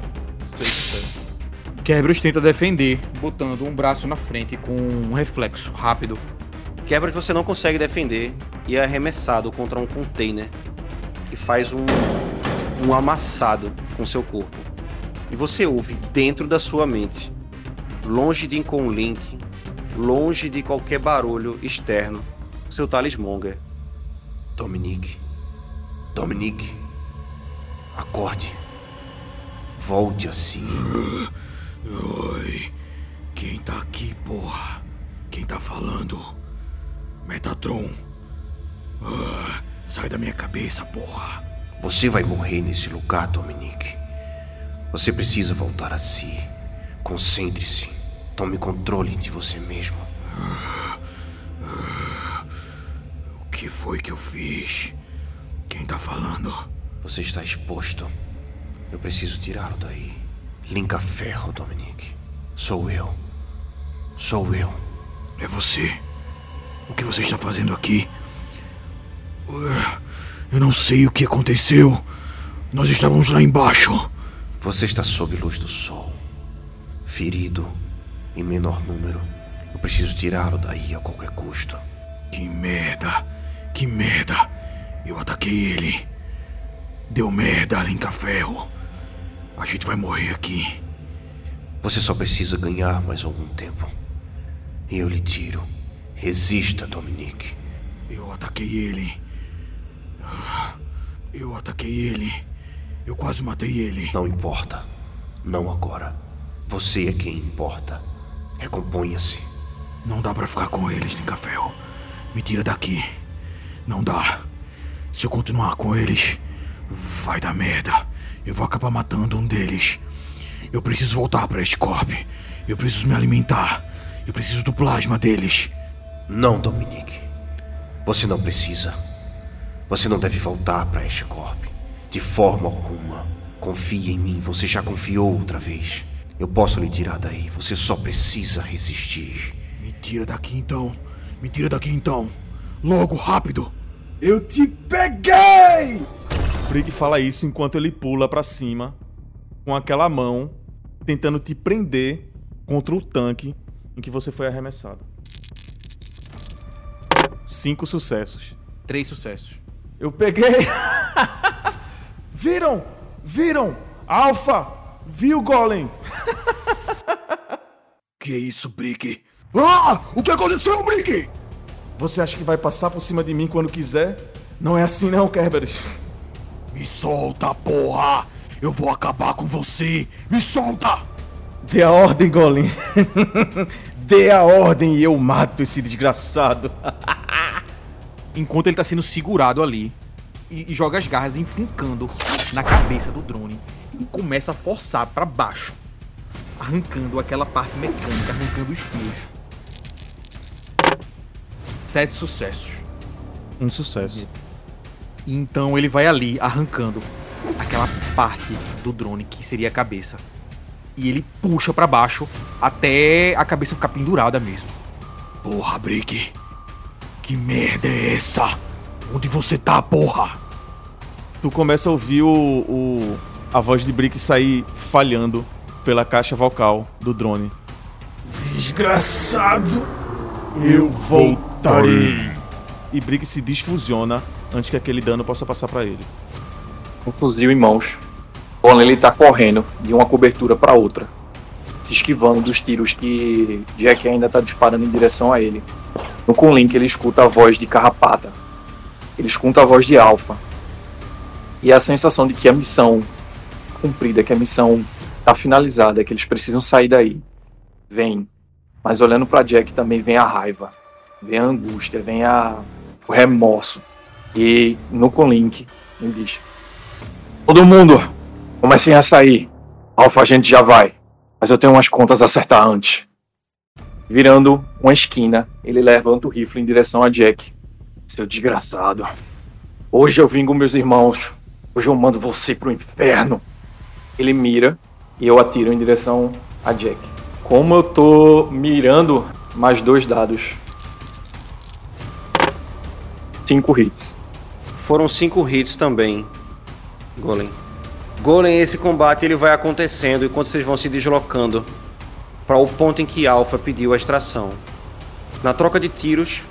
Kerberos tenta defender, botando um braço na frente com um reflexo rápido. Kerberos você não consegue defender e é arremessado contra um container que faz um, um amassado com seu corpo. E você ouve dentro da sua mente, longe de Inconlink, longe de qualquer barulho externo, seu talismonger. Dominique. Dominique. Acorde. Volte a si. Oi. Quem tá aqui, porra? Quem tá falando? Metatron. Ah, sai da minha cabeça, porra. Você vai morrer nesse lugar, Dominique. Você precisa voltar a si. Concentre-se. Tome controle de você mesmo. O que foi que eu fiz? Quem tá falando? Você está exposto. Eu preciso tirá-lo daí. Linka ferro, Dominique. Sou eu. Sou eu. É você. O que você está fazendo aqui? Eu não sei o que aconteceu. Nós estávamos lá embaixo. Você está sob luz do sol. Ferido em menor número. Eu preciso tirá-lo daí a qualquer custo. Que merda. Que merda. Eu ataquei ele. Deu merda, Linka Ferro. A gente vai morrer aqui. Você só precisa ganhar mais algum tempo. E eu lhe tiro. Resista, Dominique. Eu ataquei ele. Eu ataquei ele. Eu quase matei ele. Não importa. Não agora. Você é quem importa. Recomponha-se. Não dá pra ficar com eles, Lincafel. Me tira daqui. Não dá. Se eu continuar com eles, vai dar merda. Eu vou acabar matando um deles. Eu preciso voltar pra este corp. Eu preciso me alimentar. Eu preciso do plasma deles. Não, Dominique. Você não precisa. Você não deve voltar para este corpo. De forma alguma. Confie em mim. Você já confiou outra vez. Eu posso lhe tirar daí. Você só precisa resistir. Me tira daqui então. Me tira daqui então. Logo, rápido. Eu te peguei! Brick fala isso enquanto ele pula pra cima com aquela mão tentando te prender contra o tanque em que você foi arremessado. Cinco sucessos. Três sucessos. Eu peguei. Viram? Viram? Alpha! Viu, Golem? Que isso, Brick? Ah! O que aconteceu, Brick? Você acha que vai passar por cima de mim quando quiser? Não é assim não, Kerberos. Me solta, porra! Eu vou acabar com você! Me solta! Dê a ordem, Golem. Dê a ordem e eu mato esse desgraçado. Enquanto ele tá sendo segurado ali e, e joga as garras enfincando na cabeça do drone e começa a forçar pra baixo, arrancando aquela parte mecânica, arrancando os fios. Sete sucessos. Um sucesso. Então ele vai ali arrancando aquela parte do drone que seria a cabeça. E ele puxa pra baixo até a cabeça ficar pendurada mesmo. Porra, Brick! Que merda é essa? Onde você tá, porra? Tu começa a ouvir o, o- a voz de Brick sair falhando pela caixa vocal do drone. Desgraçado! Eu voltarei. E Brick se desfusiona antes que aquele dano possa passar pra ele. um fuzil em mãos. Golem ele tá correndo de uma cobertura para outra, se esquivando dos tiros que Jack ainda tá disparando em direção a ele. No Kunlink ele escuta a voz de Carrapata. Ele escuta a voz de Alpha. E a sensação de que a missão cumprida, que a missão tá finalizada, que eles precisam sair daí. Vem. Mas olhando para Jack também vem a raiva, vem a angústia, vem a o remorso. E no Kunlink ele diz: Todo mundo, comecem a sair. Alfa, a gente já vai. Mas eu tenho umas contas a acertar antes. Virando uma esquina, ele levanta o rifle em direção a Jack. Seu desgraçado. Hoje eu vingo meus irmãos. Hoje eu mando você pro inferno. Ele mira e eu atiro em direção a Jack. Como eu tô mirando, mais dois dados. Cinco hits. Foram cinco hits também, Golem. Golem, esse combate ele vai acontecendo enquanto vocês vão se deslocando para o ponto em que Alpha pediu a extração. Na troca de tiros,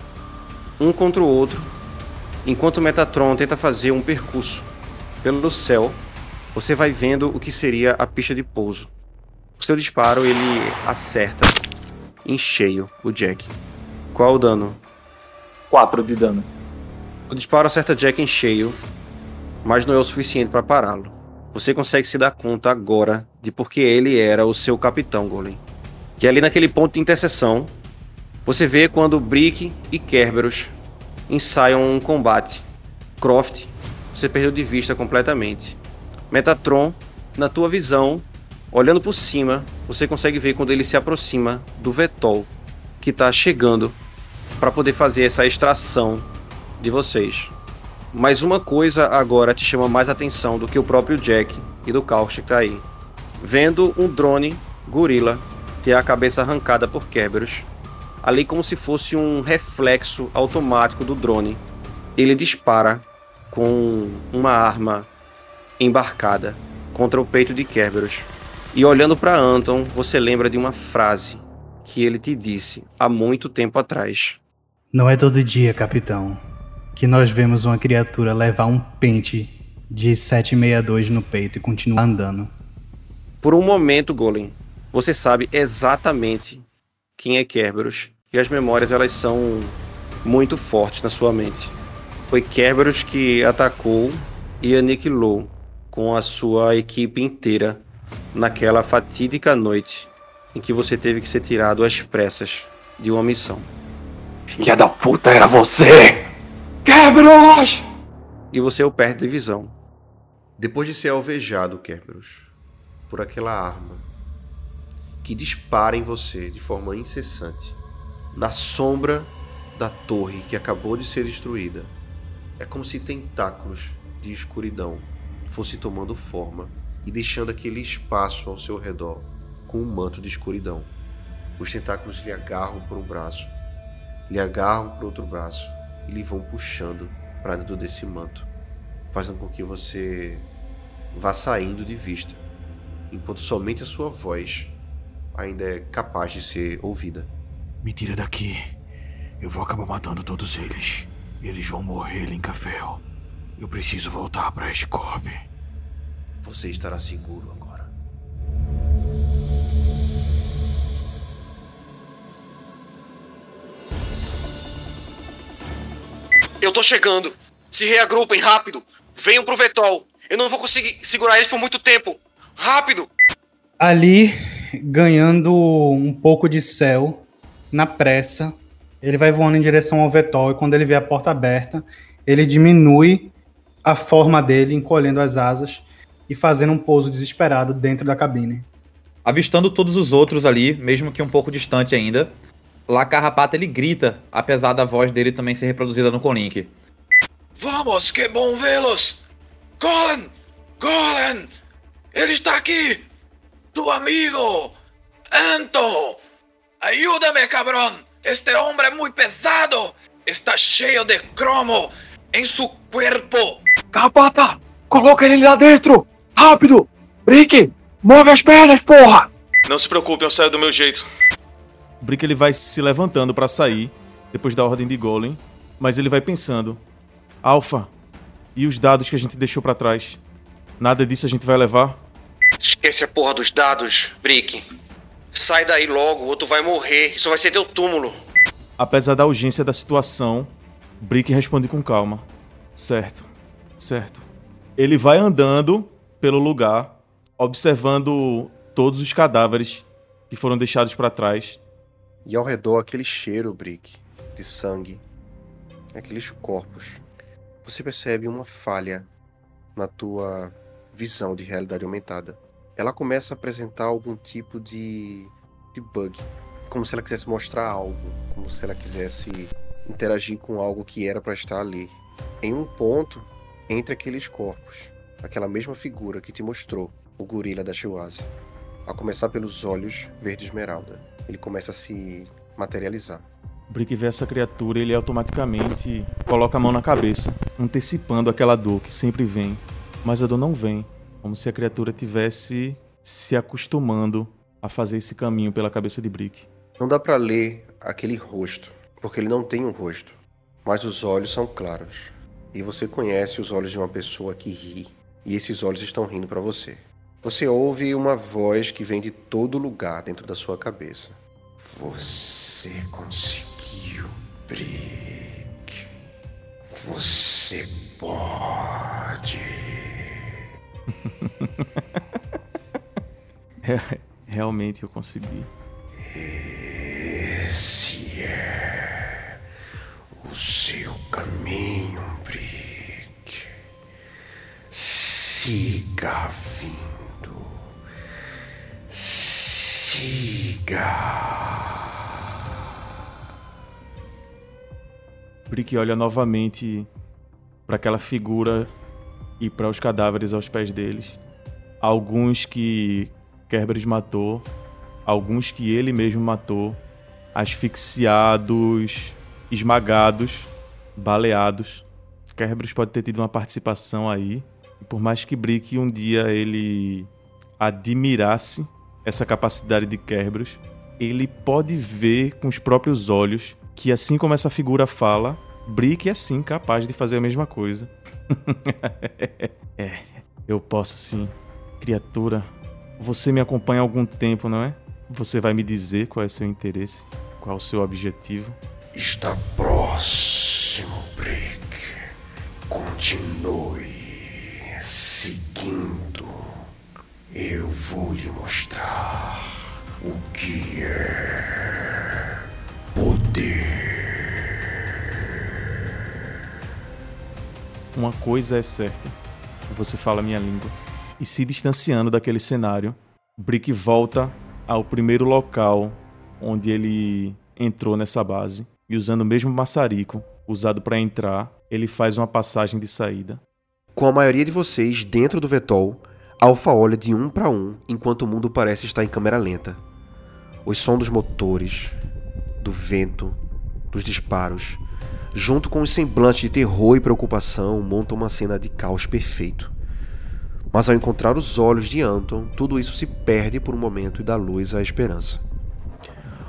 um contra o outro, enquanto Metatron tenta fazer um percurso pelo céu, você vai vendo o que seria a pista de pouso. O seu disparo ele acerta em cheio o Jack. Qual o dano? 4 de dano. O disparo acerta Jack em cheio, mas não é o suficiente para pará-lo. Você consegue se dar conta agora de porque ele era o seu capitão, Golem. Que ali naquele ponto de interseção, você vê quando Brick e Kerberos ensaiam um combate. Croft, você perdeu de vista completamente. Metatron, na tua visão, olhando por cima, você consegue ver quando ele se aproxima do Vetol, que está chegando para poder fazer essa extração de vocês. Mas uma coisa agora te chama mais atenção do que o próprio Jack e do Kaust que tá aí. Vendo um drone gorila ter a cabeça arrancada por Kerberos, ali como se fosse um reflexo automático do drone, ele dispara com uma arma embarcada contra o peito de Kerberos. E olhando para Anton, você lembra de uma frase que ele te disse há muito tempo atrás. Não é todo dia, capitão, que nós vemos uma criatura levar um pente de 762 no peito e continuar andando. Por um momento, Golem, você sabe exatamente quem é Kerberos e as memórias elas são muito fortes na sua mente. Foi Kerberos que atacou e aniquilou com a sua equipe inteira naquela fatídica noite em que você teve que ser tirado às pressas de uma missão. Filha da puta, era você! Kerberos! E você o perde de visão. Depois de ser alvejado, Kerberos, por aquela arma que dispara em você de forma incessante, na sombra da torre que acabou de ser destruída, é como se tentáculos de escuridão fossem tomando forma e deixando aquele espaço ao seu redor com um manto de escuridão. Os tentáculos lhe agarram por um braço, lhe agarram por outro braço e lhe vão puxando para dentro desse manto, fazendo com que você vá saindo de vista, enquanto somente a sua voz ainda é capaz de ser ouvida. Me tira daqui. Eu vou acabar matando todos eles. Eles vão morrer, Linkafel. Eu preciso voltar pra Escorp. Você estará seguro agora. Eu tô chegando. Se reagrupem rápido. Venham pro Vetol. Eu não vou conseguir segurar eles por muito tempo. Rápido! Ali, ganhando um pouco de céu, na pressa, ele vai voando em direção ao Vetol e quando ele vê a porta aberta, ele diminui a forma dele, encolhendo as asas e fazendo um pouso desesperado dentro da cabine. Avistando todos os outros ali, mesmo que um pouco distante ainda, La Carrapata ele grita, apesar da voz dele também ser reproduzida no Colink. Vamos, que bom vê-los! Golan! Golan! Ele está aqui! Tu amigo! Anto! Ayúdame, cabrón! Este hombre es muy pesado! Está cheio de cromo em su cuerpo! Carrapata! Coloca ele lá dentro! Rápido! Brick! Move as pernas, porra! Não se preocupe, eu saio do meu jeito. Brick ele vai se levantando para sair depois da ordem de Golem, mas ele vai pensando: Alpha, e os dados que a gente deixou para trás? Nada disso a gente vai levar? Esquece a porra dos dados, Brick. Sai daí logo, ou tu vai morrer. Isso vai ser teu túmulo. Apesar da urgência da situação, Brick responde com calma: Certo, certo. Ele vai andando pelo lugar, observando todos os cadáveres que foram deixados para trás. E ao redor aquele cheiro, Brick, de sangue, aqueles corpos. Você percebe uma falha na tua visão de realidade aumentada. Ela começa a apresentar algum tipo de, de bug, como se ela quisesse mostrar algo, como se ela quisesse interagir com algo que era para estar ali. Em um ponto, entre aqueles corpos, aquela mesma figura que te mostrou o gorila da Chihuahua, a começar pelos olhos verde esmeralda. Ele começa a se materializar. Brick vê essa criatura e ele automaticamente coloca a mão na cabeça, antecipando aquela dor que sempre vem. Mas a dor não vem, como se a criatura tivesse se acostumando a fazer esse caminho pela cabeça de Brick. Não dá para ler aquele rosto, porque ele não tem um rosto, mas os olhos são claros. E você conhece os olhos de uma pessoa que ri, e esses olhos estão rindo para você. Você ouve uma voz que vem de todo lugar dentro da sua cabeça. Você conseguiu, Brick. Você pode. É, realmente eu consegui. Esse é o seu caminho, Brick. Siga vindo. Siga. Brick olha novamente para aquela figura e para os cadáveres aos pés deles. Alguns que Kerberos matou, alguns que ele mesmo matou, asfixiados, esmagados, baleados. Kerberos pode ter tido uma participação aí. Por mais que Brick um dia ele admirasse essa capacidade de Kerberos, ele pode ver com os próprios olhos que assim como essa figura fala, Brick é sim capaz de fazer a mesma coisa. é, eu posso sim. Criatura, você me acompanha há algum tempo, não é? Você vai me dizer qual é seu interesse, qual é o seu objetivo? Está próximo, Brick. Continue seguindo. Eu vou lhe mostrar o que é poder. Uma coisa é certa. Você fala minha língua. E se distanciando daquele cenário, Brick volta ao primeiro local onde ele entrou nessa base e usando o mesmo maçarico usado para entrar, ele faz uma passagem de saída. Com a maioria de vocês dentro do Vetol, Alpha olha de um para um enquanto o mundo parece estar em câmera lenta. Os sons dos motores, do vento, dos disparos, junto com os semblantes de terror e preocupação, montam uma cena de caos perfeito. Mas ao encontrar os olhos de Anton, tudo isso se perde por um momento e dá luz à esperança.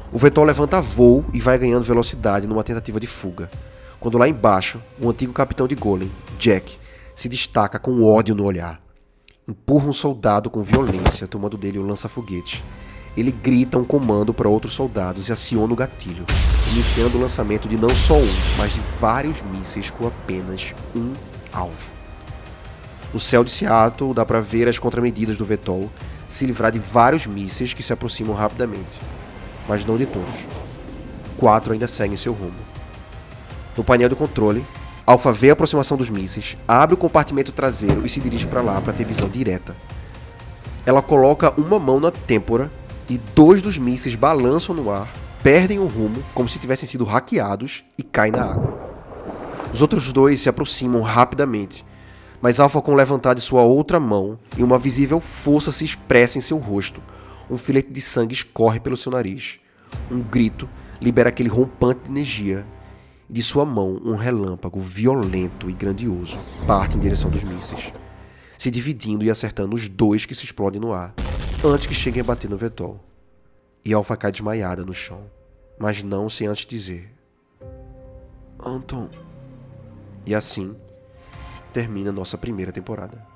O Vetol levanta voo e vai ganhando velocidade numa tentativa de fuga, quando lá embaixo, o antigo capitão de Golem, Jack, se destaca com ódio no olhar. empurra um soldado com violência, tomando dele o lança-foguete. Ele grita um comando para outros soldados e aciona o gatilho, iniciando o lançamento de não só um, mas de vários mísseis com apenas um alvo. No céu de Seattle dá para ver as contramedidas do Vetol se livrar de vários mísseis que se aproximam rapidamente, mas não de todos. Quatro ainda seguem seu rumo. No painel do controle, Alpha vê a aproximação dos mísseis, abre o compartimento traseiro e se dirige para lá para ter visão direta. Ela coloca uma mão na têmpora e dois dos mísseis balançam no ar, perdem o rumo como se tivessem sido hackeados e caem na água. Os outros dois se aproximam rapidamente, mas Alpha com levantar de sua outra mão e uma visível força se expressa em seu rosto. Um filete de sangue escorre pelo seu nariz. Um grito libera aquele rompante de energia de sua mão um relâmpago violento e grandioso parte em direção dos mísseis, se dividindo e acertando os dois que se explodem no ar, antes que cheguem a bater no Vetol. E Alpha cai desmaiada no chão, mas não sem antes dizer: Anton. E assim termina nossa primeira temporada.